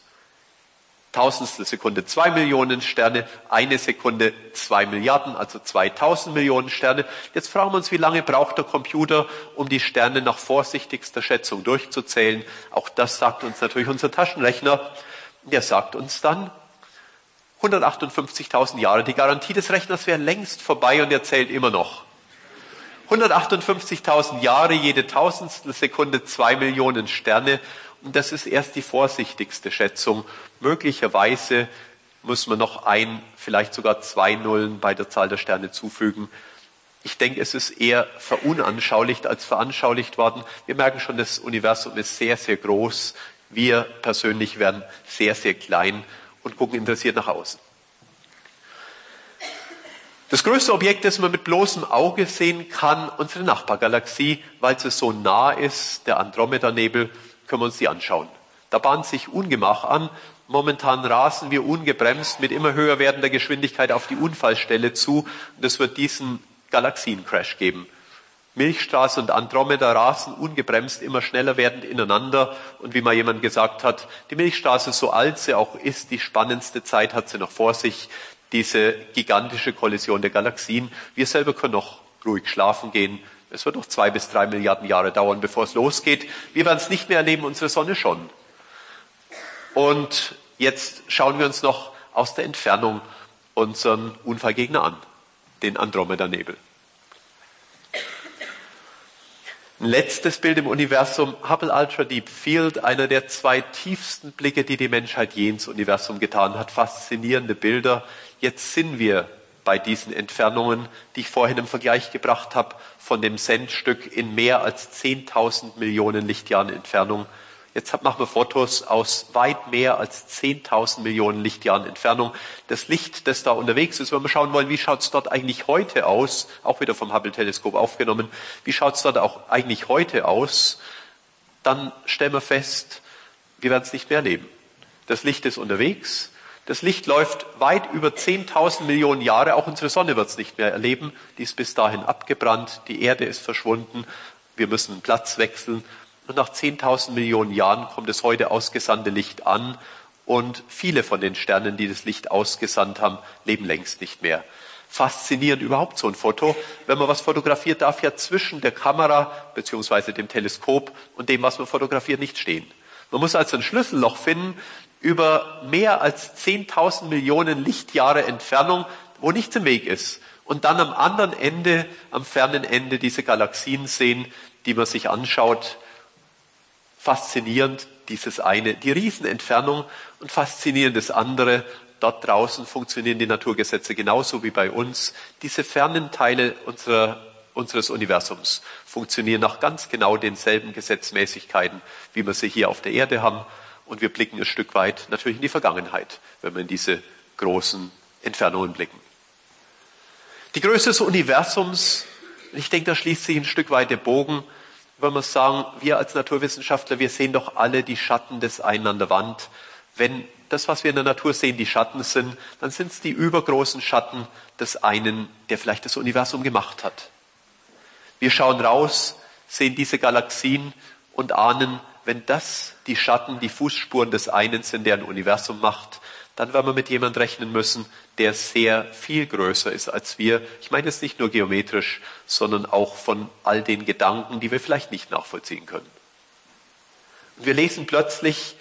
Tausendstel Sekunde zwei Millionen Sterne, eine Sekunde zwei Milliarden, also 2000 Millionen Sterne. Jetzt fragen wir uns, wie lange braucht der Computer, um die Sterne nach vorsichtigster Schätzung durchzuzählen? Auch das sagt uns natürlich unser Taschenrechner. Der sagt uns dann 158.000 Jahre. Die Garantie des Rechners wäre längst vorbei und er zählt immer noch. 158.000 Jahre, jede Tausendstel Sekunde zwei Millionen Sterne. Und das ist erst die vorsichtigste Schätzung. Möglicherweise muss man noch ein, vielleicht sogar zwei Nullen bei der Zahl der Sterne zufügen. Ich denke, es ist eher verunanschaulicht als veranschaulicht worden. Wir merken schon, das Universum ist sehr, sehr groß. Wir persönlich werden sehr, sehr klein und gucken interessiert nach außen. Das größte Objekt, das man mit bloßem Auge sehen kann, unsere Nachbargalaxie, weil sie so nah ist, der Andromeda-Nebel, können wir uns die anschauen. Da bahnt sich Ungemach an. Momentan rasen wir ungebremst mit immer höher werdender Geschwindigkeit auf die Unfallstelle zu. Und es wird diesen Galaxiencrash geben. Milchstraße und Andromeda rasen ungebremst immer schneller werdend ineinander. Und wie mal jemand gesagt hat, die Milchstraße, so alt sie auch ist, die spannendste Zeit hat sie noch vor sich, diese gigantische Kollision der Galaxien. Wir selber können noch ruhig schlafen gehen. Es wird noch zwei bis drei Milliarden Jahre dauern, bevor es losgeht. Wir werden es nicht mehr erleben, unsere Sonne schon. Und jetzt schauen wir uns noch aus der Entfernung unseren Unfallgegner an, den Andromeda-Nebel. Ein letztes Bild im Universum, Hubble Ultra Deep Field, einer der zwei tiefsten Blicke, die die Menschheit je ins Universum getan hat. Faszinierende Bilder. Jetzt sind wir bei diesen Entfernungen, die ich vorhin im Vergleich gebracht habe, von dem Sendstück in mehr als 10.000 Millionen Lichtjahren Entfernung Jetzt machen wir Fotos aus weit mehr als 10.000 Millionen Lichtjahren Entfernung. Das Licht, das da unterwegs ist, wenn wir schauen wollen, wie schaut es dort eigentlich heute aus, auch wieder vom Hubble-Teleskop aufgenommen, wie schaut es dort auch eigentlich heute aus, dann stellen wir fest, wir werden es nicht mehr erleben. Das Licht ist unterwegs, das Licht läuft weit über 10.000 Millionen Jahre, auch unsere Sonne wird es nicht mehr erleben, die ist bis dahin abgebrannt, die Erde ist verschwunden, wir müssen Platz wechseln und nach 10.000 Millionen Jahren kommt das heute ausgesandte Licht an und viele von den Sternen, die das Licht ausgesandt haben, leben längst nicht mehr. Faszinierend überhaupt so ein Foto. Wenn man was fotografiert, darf ja zwischen der Kamera beziehungsweise dem Teleskop und dem, was man fotografiert, nicht stehen. Man muss also ein Schlüsselloch finden über mehr als 10.000 Millionen Lichtjahre Entfernung, wo nichts im Weg ist. Und dann am anderen Ende, am fernen Ende diese Galaxien sehen, die man sich anschaut, faszinierend dieses eine, die Riesenentfernung und faszinierend das andere. Dort draußen funktionieren die Naturgesetze genauso wie bei uns. Diese fernen Teile unserer, unseres Universums funktionieren nach ganz genau denselben Gesetzmäßigkeiten, wie wir sie hier auf der Erde haben. Und wir blicken ein Stück weit natürlich in die Vergangenheit, wenn wir in diese großen Entfernungen blicken. Die Größe des Universums, ich denke, da schließt sich ein Stück weit der Bogen wenn wir sagen, wir als Naturwissenschaftler, wir sehen doch alle die Schatten des einen an der Wand. Wenn das, was wir in der Natur sehen, die Schatten sind, dann sind es die übergroßen Schatten des einen, der vielleicht das Universum gemacht hat. Wir schauen raus, sehen diese Galaxien und ahnen, wenn das die Schatten, die Fußspuren des einen sind, der ein Universum macht, dann werden wir mit jemand rechnen müssen, der sehr viel größer ist als wir. Ich meine es nicht nur geometrisch, sondern auch von all den Gedanken, die wir vielleicht nicht nachvollziehen können. Und wir lesen plötzlich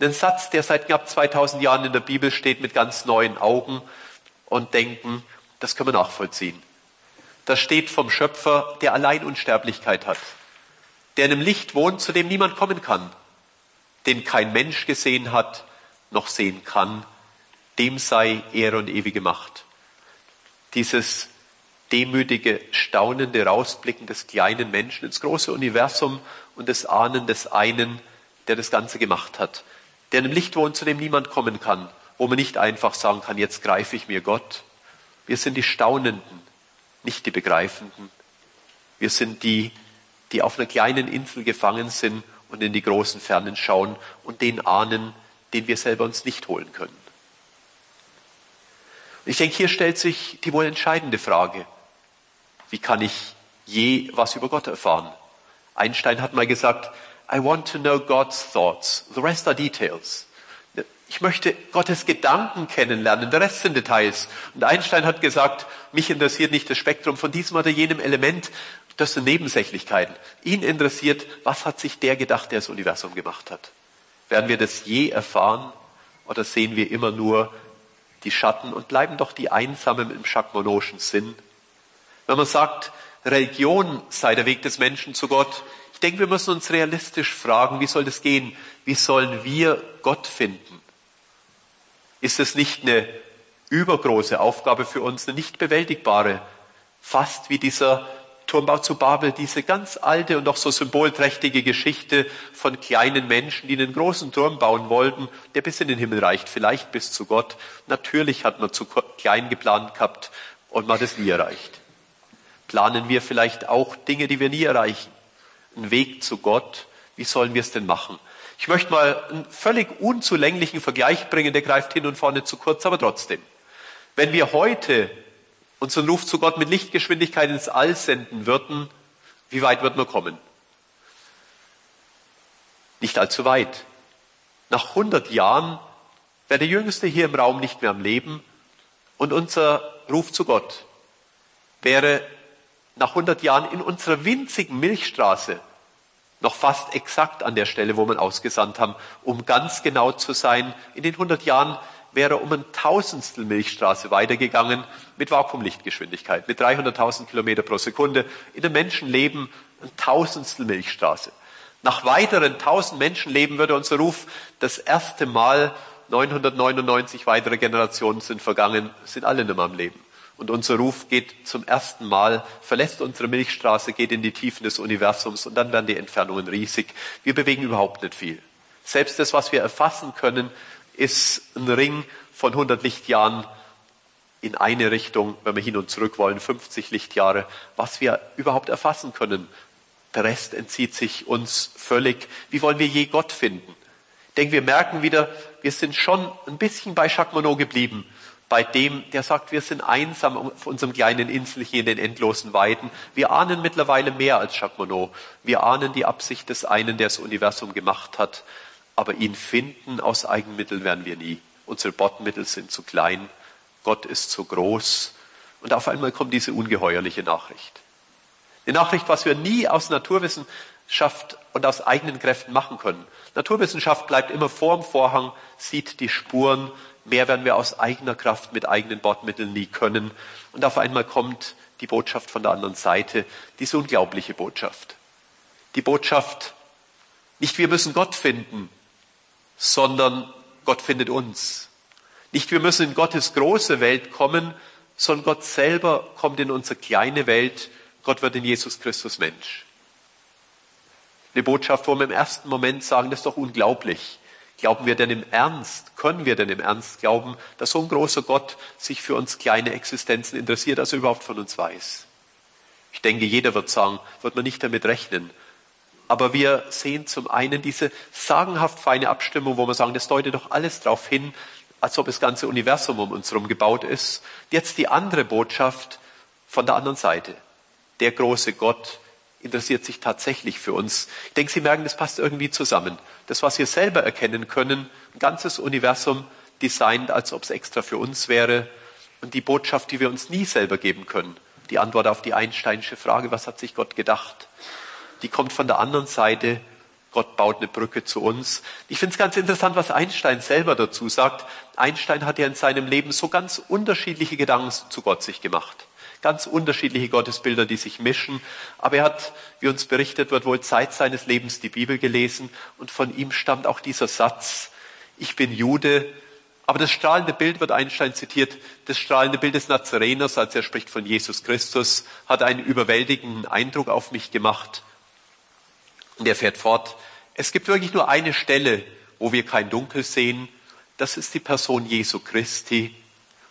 einen Satz, der seit knapp 2000 Jahren in der Bibel steht, mit ganz neuen Augen und denken, das können wir nachvollziehen. Das steht vom Schöpfer, der allein Unsterblichkeit hat, der in einem Licht wohnt, zu dem niemand kommen kann, den kein Mensch gesehen hat, noch sehen kann, dem sei Ehre und ewige Macht. Dieses demütige, staunende Rausblicken des kleinen Menschen ins große Universum und das Ahnen des einen, der das Ganze gemacht hat, der in einem Licht wohnt, zu dem niemand kommen kann, wo man nicht einfach sagen kann, jetzt greife ich mir Gott. Wir sind die Staunenden, nicht die Begreifenden. Wir sind die, die auf einer kleinen Insel gefangen sind und in die großen Fernen schauen und den ahnen, den wir selber uns nicht holen können. Ich denke, hier stellt sich die wohl entscheidende Frage. Wie kann ich je was über Gott erfahren? Einstein hat mal gesagt, I want to know God's thoughts. The rest are details. Ich möchte Gottes Gedanken kennenlernen. Der Rest sind Details. Und Einstein hat gesagt, mich interessiert nicht das Spektrum von diesem oder jenem Element. Das sind Nebensächlichkeiten. Ihn interessiert, was hat sich der gedacht, der das Universum gemacht hat? Werden wir das je erfahren? Oder sehen wir immer nur die Schatten und bleiben doch die Einsamen im Schakmonoschen Sinn. Wenn man sagt, Religion sei der Weg des Menschen zu Gott, ich denke, wir müssen uns realistisch fragen, wie soll das gehen? Wie sollen wir Gott finden? Ist es nicht eine übergroße Aufgabe für uns, eine nicht bewältigbare, fast wie dieser Turmbau zu Babel, diese ganz alte und doch so symbolträchtige Geschichte von kleinen Menschen, die einen großen Turm bauen wollten, der bis in den Himmel reicht, vielleicht bis zu Gott. Natürlich hat man zu klein geplant gehabt und man hat es nie erreicht. Planen wir vielleicht auch Dinge, die wir nie erreichen? Ein Weg zu Gott, wie sollen wir es denn machen? Ich möchte mal einen völlig unzulänglichen Vergleich bringen, der greift hin und vorne zu kurz, aber trotzdem. Wenn wir heute unseren Ruf zu Gott mit Lichtgeschwindigkeit ins All senden würden, Wie weit wird man kommen? Nicht allzu weit. Nach 100 Jahren wäre der Jüngste hier im Raum nicht mehr am Leben und unser Ruf zu Gott wäre nach 100 Jahren in unserer winzigen Milchstraße noch fast exakt an der Stelle, wo wir ausgesandt haben, um ganz genau zu sein. In den 100 Jahren wäre er um ein Tausendstel Milchstraße weitergegangen mit Vakuumlichtgeschwindigkeit, mit 300.000 Kilometer pro Sekunde. In dem Menschenleben ein Tausendstel Milchstraße. Nach weiteren tausend Menschenleben würde unser Ruf das erste Mal 999 weitere Generationen sind vergangen, sind alle nicht mehr am Leben. Und unser Ruf geht zum ersten Mal, verlässt unsere Milchstraße, geht in die Tiefen des Universums und dann werden die Entfernungen riesig. Wir bewegen überhaupt nicht viel. Selbst das, was wir erfassen können, ist ein Ring von 100 Lichtjahren in eine Richtung, wenn wir hin und zurück wollen, 50 Lichtjahre, was wir überhaupt erfassen können. Der Rest entzieht sich uns völlig. Wie wollen wir je Gott finden? Ich denke, wir merken wieder, wir sind schon ein bisschen bei Jacques Monod geblieben bei dem, der sagt, wir sind einsam auf unserem kleinen Inselchen in den endlosen Weiden. Wir ahnen mittlerweile mehr als Jacques Monod. Wir ahnen die Absicht des einen, der das Universum gemacht hat. Aber ihn finden aus Eigenmitteln werden wir nie. Unsere Bottenmittel sind zu klein. Gott ist zu groß. Und auf einmal kommt diese ungeheuerliche Nachricht. Eine Nachricht, was wir nie aus Naturwissenschaft und aus eigenen Kräften machen können. Naturwissenschaft bleibt immer vorm Vorhang, sieht die Spuren, Mehr werden wir aus eigener Kraft mit eigenen Bordmitteln nie können. Und auf einmal kommt die Botschaft von der anderen Seite, diese unglaubliche Botschaft. Die Botschaft, nicht wir müssen Gott finden, sondern Gott findet uns. Nicht wir müssen in Gottes große Welt kommen, sondern Gott selber kommt in unsere kleine Welt. Gott wird in Jesus Christus Mensch. Eine Botschaft, wo wir im ersten Moment sagen, das ist doch unglaublich. Glauben wir denn im Ernst, können wir denn im Ernst glauben, dass so ein großer Gott sich für uns kleine Existenzen interessiert, als er überhaupt von uns weiß? Ich denke, jeder wird sagen, wird man nicht damit rechnen. Aber wir sehen zum einen diese sagenhaft feine Abstimmung, wo wir sagen, das deutet doch alles darauf hin, als ob das ganze Universum um uns herum gebaut ist. Jetzt die andere Botschaft von der anderen Seite. Der große Gott interessiert sich tatsächlich für uns. Ich denke, Sie merken, das passt irgendwie zusammen. Das, was wir selber erkennen können, ein ganzes Universum designt, als ob es extra für uns wäre. Und die Botschaft, die wir uns nie selber geben können, die Antwort auf die Einsteinsche Frage, was hat sich Gott gedacht, die kommt von der anderen Seite. Gott baut eine Brücke zu uns. Ich finde es ganz interessant, was Einstein selber dazu sagt. Einstein hat ja in seinem Leben so ganz unterschiedliche Gedanken zu Gott sich gemacht ganz unterschiedliche Gottesbilder, die sich mischen. Aber er hat, wie uns berichtet wird, wohl Zeit seines Lebens die Bibel gelesen und von ihm stammt auch dieser Satz, ich bin Jude. Aber das strahlende Bild wird Einstein zitiert, das strahlende Bild des Nazareners, als er spricht von Jesus Christus, hat einen überwältigenden Eindruck auf mich gemacht. Und er fährt fort, es gibt wirklich nur eine Stelle, wo wir kein Dunkel sehen, das ist die Person Jesu Christi.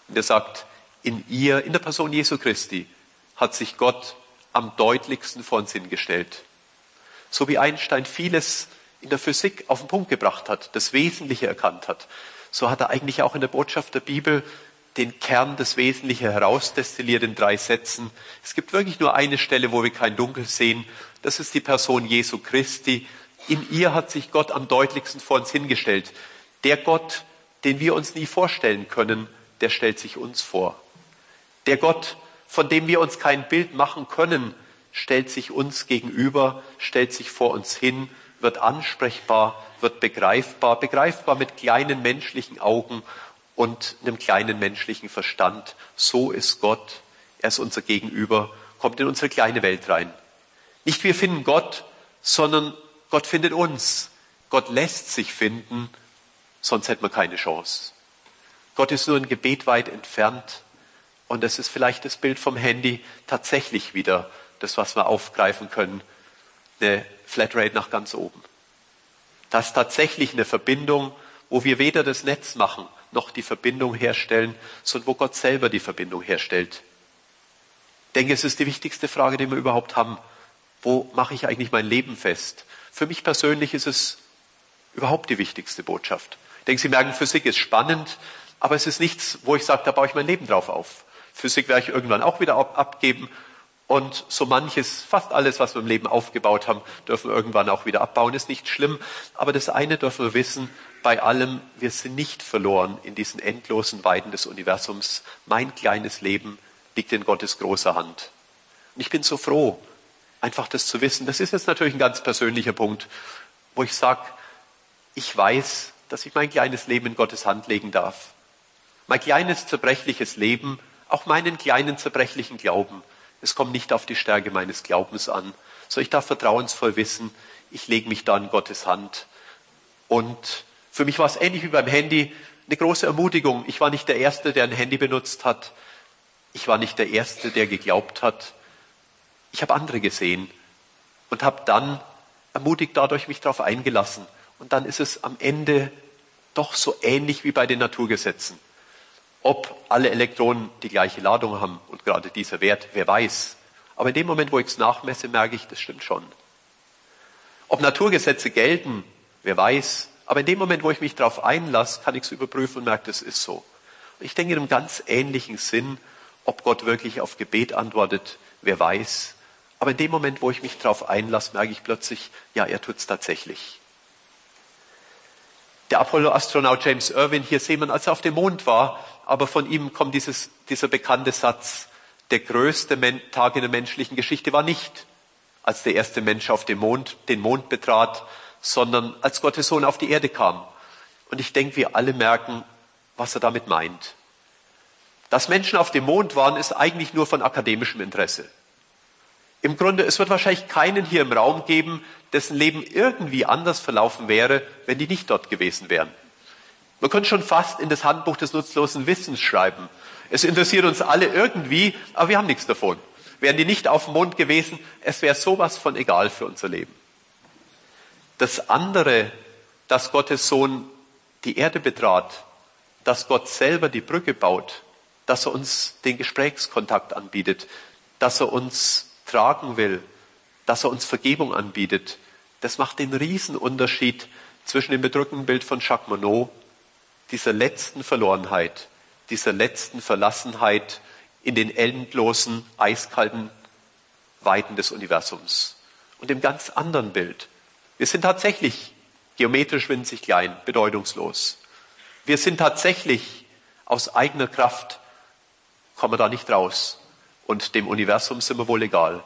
Und er sagt, in ihr, in der Person Jesu Christi, hat sich Gott am deutlichsten vor uns hingestellt. So wie Einstein vieles in der Physik auf den Punkt gebracht hat, das Wesentliche erkannt hat, so hat er eigentlich auch in der Botschaft der Bibel den Kern des Wesentlichen herausdestilliert in drei Sätzen. Es gibt wirklich nur eine Stelle, wo wir kein Dunkel sehen. Das ist die Person Jesu Christi. In ihr hat sich Gott am deutlichsten vor uns hingestellt. Der Gott, den wir uns nie vorstellen können, der stellt sich uns vor. Der Gott, von dem wir uns kein Bild machen können, stellt sich uns gegenüber, stellt sich vor uns hin, wird ansprechbar, wird begreifbar, begreifbar mit kleinen menschlichen Augen und einem kleinen menschlichen Verstand. So ist Gott. Er ist unser Gegenüber, kommt in unsere kleine Welt rein. Nicht wir finden Gott, sondern Gott findet uns. Gott lässt sich finden, sonst hätten wir keine Chance. Gott ist nur ein Gebet weit entfernt. Und es ist vielleicht das Bild vom Handy tatsächlich wieder das, was wir aufgreifen können, eine Flatrate nach ganz oben. Das ist tatsächlich eine Verbindung, wo wir weder das Netz machen, noch die Verbindung herstellen, sondern wo Gott selber die Verbindung herstellt. Ich denke, es ist die wichtigste Frage, die wir überhaupt haben. Wo mache ich eigentlich mein Leben fest? Für mich persönlich ist es überhaupt die wichtigste Botschaft. Ich denke, Sie merken, Physik ist spannend, aber es ist nichts, wo ich sage, da baue ich mein Leben drauf auf. Physik werde ich irgendwann auch wieder abgeben. Und so manches, fast alles, was wir im Leben aufgebaut haben, dürfen wir irgendwann auch wieder abbauen. Ist nicht schlimm. Aber das eine dürfen wir wissen, bei allem, wir sind nicht verloren in diesen endlosen Weiden des Universums. Mein kleines Leben liegt in Gottes großer Hand. Und ich bin so froh, einfach das zu wissen. Das ist jetzt natürlich ein ganz persönlicher Punkt, wo ich sage, ich weiß, dass ich mein kleines Leben in Gottes Hand legen darf. Mein kleines zerbrechliches Leben, auch meinen kleinen zerbrechlichen Glauben, es kommt nicht auf die Stärke meines Glaubens an, sondern ich darf vertrauensvoll wissen, ich lege mich da in Gottes Hand. Und für mich war es ähnlich wie beim Handy eine große Ermutigung. Ich war nicht der Erste, der ein Handy benutzt hat. Ich war nicht der Erste, der geglaubt hat. Ich habe andere gesehen und habe dann ermutigt dadurch mich darauf eingelassen. Und dann ist es am Ende doch so ähnlich wie bei den Naturgesetzen. Ob alle Elektronen die gleiche Ladung haben und gerade dieser Wert, wer weiß. Aber in dem Moment, wo ich es nachmesse, merke ich, das stimmt schon. Ob Naturgesetze gelten, wer weiß. Aber in dem Moment, wo ich mich darauf einlasse, kann ich es überprüfen und merke, das ist so. Ich denke in einem ganz ähnlichen Sinn, ob Gott wirklich auf Gebet antwortet, wer weiß. Aber in dem Moment, wo ich mich darauf einlasse, merke ich plötzlich, ja, er tut es tatsächlich. Der Apollo-Astronaut James Irwin, hier sehen wir, als er auf dem Mond war, aber von ihm kommt dieses, dieser bekannte Satz, der größte Tag in der menschlichen Geschichte war nicht, als der erste Mensch auf dem Mond, den Mond betrat, sondern als Gottes Sohn auf die Erde kam. Und ich denke, wir alle merken, was er damit meint. Dass Menschen auf dem Mond waren, ist eigentlich nur von akademischem Interesse. Im Grunde, es wird wahrscheinlich keinen hier im Raum geben, dessen Leben irgendwie anders verlaufen wäre, wenn die nicht dort gewesen wären. Man könnte schon fast in das Handbuch des nutzlosen Wissens schreiben. Es interessiert uns alle irgendwie, aber wir haben nichts davon. Wären die nicht auf dem Mond gewesen, es wäre sowas von egal für unser Leben. Das andere, dass Gottes Sohn die Erde betrat, dass Gott selber die Brücke baut, dass er uns den Gesprächskontakt anbietet, dass er uns tragen will, dass er uns Vergebung anbietet, das macht den Riesenunterschied zwischen dem bedrückenden Bild von Jacques Monod dieser letzten Verlorenheit, dieser letzten Verlassenheit in den endlosen, eiskalten Weiten des Universums. Und dem ganz anderen Bild. Wir sind tatsächlich geometrisch winzig klein, bedeutungslos. Wir sind tatsächlich aus eigener Kraft, kommen da nicht raus. Und dem Universum sind wir wohl egal.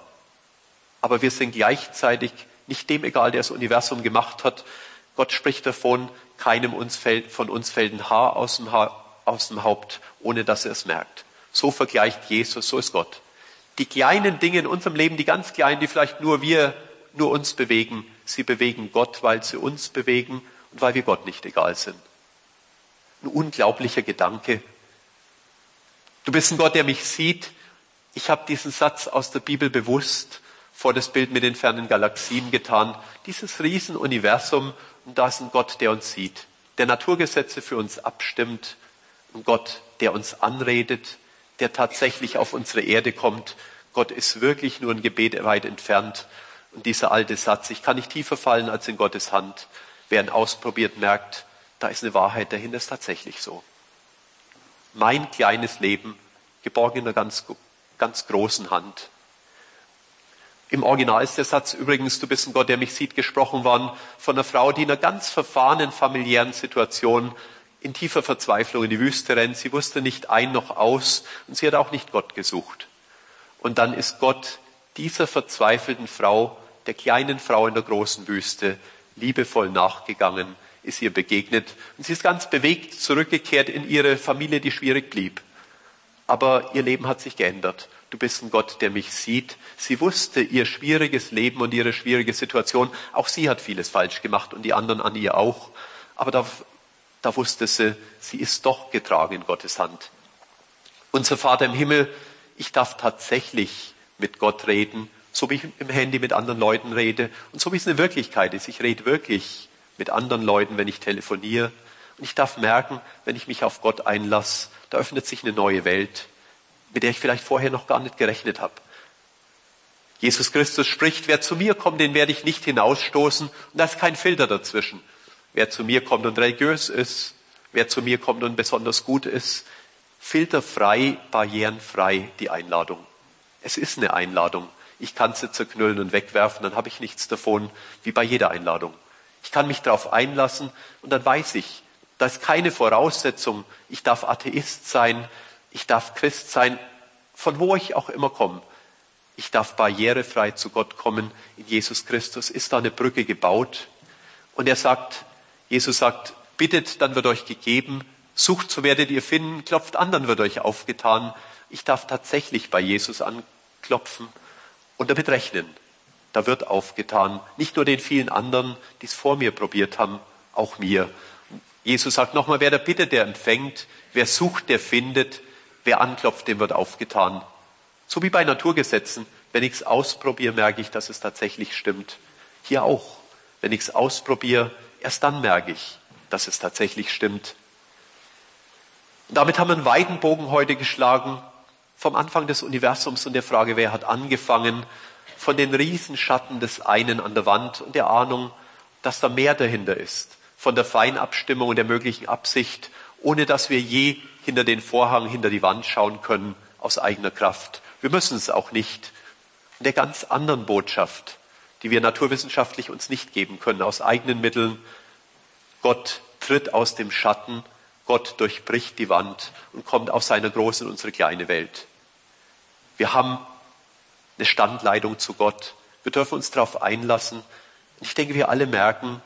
Aber wir sind gleichzeitig nicht dem egal, der das Universum gemacht hat. Gott spricht davon, keinem uns fällt, von uns fällt ein Haar aus dem, Haar aus dem Haupt, ohne dass er es merkt. So vergleicht Jesus, so ist Gott. Die kleinen Dinge in unserem Leben, die ganz kleinen, die vielleicht nur wir, nur uns bewegen, sie bewegen Gott, weil sie uns bewegen und weil wir Gott nicht egal sind. Ein unglaublicher Gedanke. Du bist ein Gott, der mich sieht. Ich habe diesen Satz aus der Bibel bewusst vor das Bild mit den fernen Galaxien getan. Dieses Riesenuniversum und da ist ein Gott, der uns sieht, der Naturgesetze für uns abstimmt, ein Gott, der uns anredet, der tatsächlich auf unsere Erde kommt. Gott ist wirklich nur ein Gebet weit entfernt. Und dieser alte Satz, ich kann nicht tiefer fallen als in Gottes Hand. Wer ihn ausprobiert, merkt, da ist eine Wahrheit dahinter, ist tatsächlich so. Mein kleines Leben, geborgen in einer ganz, ganz großen Hand. Im Original ist der Satz übrigens, du bist ein Gott, der mich sieht, gesprochen worden von einer Frau, die in einer ganz verfahrenen familiären Situation in tiefer Verzweiflung in die Wüste rennt. Sie wusste nicht ein noch aus und sie hat auch nicht Gott gesucht. Und dann ist Gott dieser verzweifelten Frau, der kleinen Frau in der großen Wüste, liebevoll nachgegangen, ist ihr begegnet und sie ist ganz bewegt zurückgekehrt in ihre Familie, die schwierig blieb. Aber ihr Leben hat sich geändert du bist ein Gott, der mich sieht. Sie wusste ihr schwieriges Leben und ihre schwierige Situation. Auch sie hat vieles falsch gemacht und die anderen an ihr auch. Aber da, da wusste sie, sie ist doch getragen in Gottes Hand. Unser Vater im Himmel, ich darf tatsächlich mit Gott reden, so wie ich im Handy mit anderen Leuten rede und so wie es eine Wirklichkeit ist. Ich rede wirklich mit anderen Leuten, wenn ich telefoniere. Und ich darf merken, wenn ich mich auf Gott einlasse, da öffnet sich eine neue Welt mit der ich vielleicht vorher noch gar nicht gerechnet habe. Jesus Christus spricht, wer zu mir kommt, den werde ich nicht hinausstoßen. Und da ist kein Filter dazwischen. Wer zu mir kommt und religiös ist, wer zu mir kommt und besonders gut ist, filterfrei, barrierenfrei die Einladung. Es ist eine Einladung. Ich kann sie zerknüllen und wegwerfen, dann habe ich nichts davon, wie bei jeder Einladung. Ich kann mich darauf einlassen und dann weiß ich, da ist keine Voraussetzung, ich darf Atheist sein, ich darf Christ sein, von wo ich auch immer komme. Ich darf barrierefrei zu Gott kommen. In Jesus Christus ist da eine Brücke gebaut. Und er sagt, Jesus sagt, bittet, dann wird euch gegeben, sucht, so werdet ihr finden, klopft an, dann wird euch aufgetan. Ich darf tatsächlich bei Jesus anklopfen und damit rechnen. Da wird aufgetan, nicht nur den vielen anderen, die es vor mir probiert haben, auch mir. Jesus sagt nochmal, wer da bittet, der empfängt, wer sucht, der findet, wer anklopft, dem wird aufgetan. So wie bei Naturgesetzen. Wenn ich es ausprobiere, merke ich, dass es tatsächlich stimmt. Hier auch. Wenn ich es ausprobiere, erst dann merke ich, dass es tatsächlich stimmt. Und damit haben wir einen weiten Bogen heute geschlagen vom Anfang des Universums und der Frage, wer hat angefangen, von den Riesenschatten des einen an der Wand und der Ahnung, dass da mehr dahinter ist, von der Feinabstimmung und der möglichen Absicht, ohne dass wir je hinter den Vorhang, hinter die Wand schauen können, aus eigener Kraft. Wir müssen es auch nicht. In der ganz anderen Botschaft, die wir naturwissenschaftlich uns nicht geben können, aus eigenen Mitteln. Gott tritt aus dem Schatten, Gott durchbricht die Wand und kommt aus seiner großen in unsere kleine Welt. Wir haben eine Standleitung zu Gott. Wir dürfen uns darauf einlassen. Und ich denke, wir alle merken,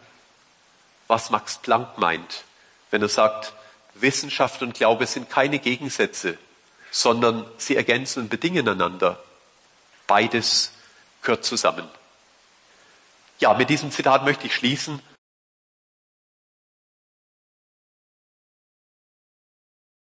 was Max Planck meint, wenn er sagt, Wissenschaft und Glaube sind keine Gegensätze, sondern sie ergänzen und bedingen einander. Beides gehört zusammen. Ja, mit diesem Zitat möchte ich schließen.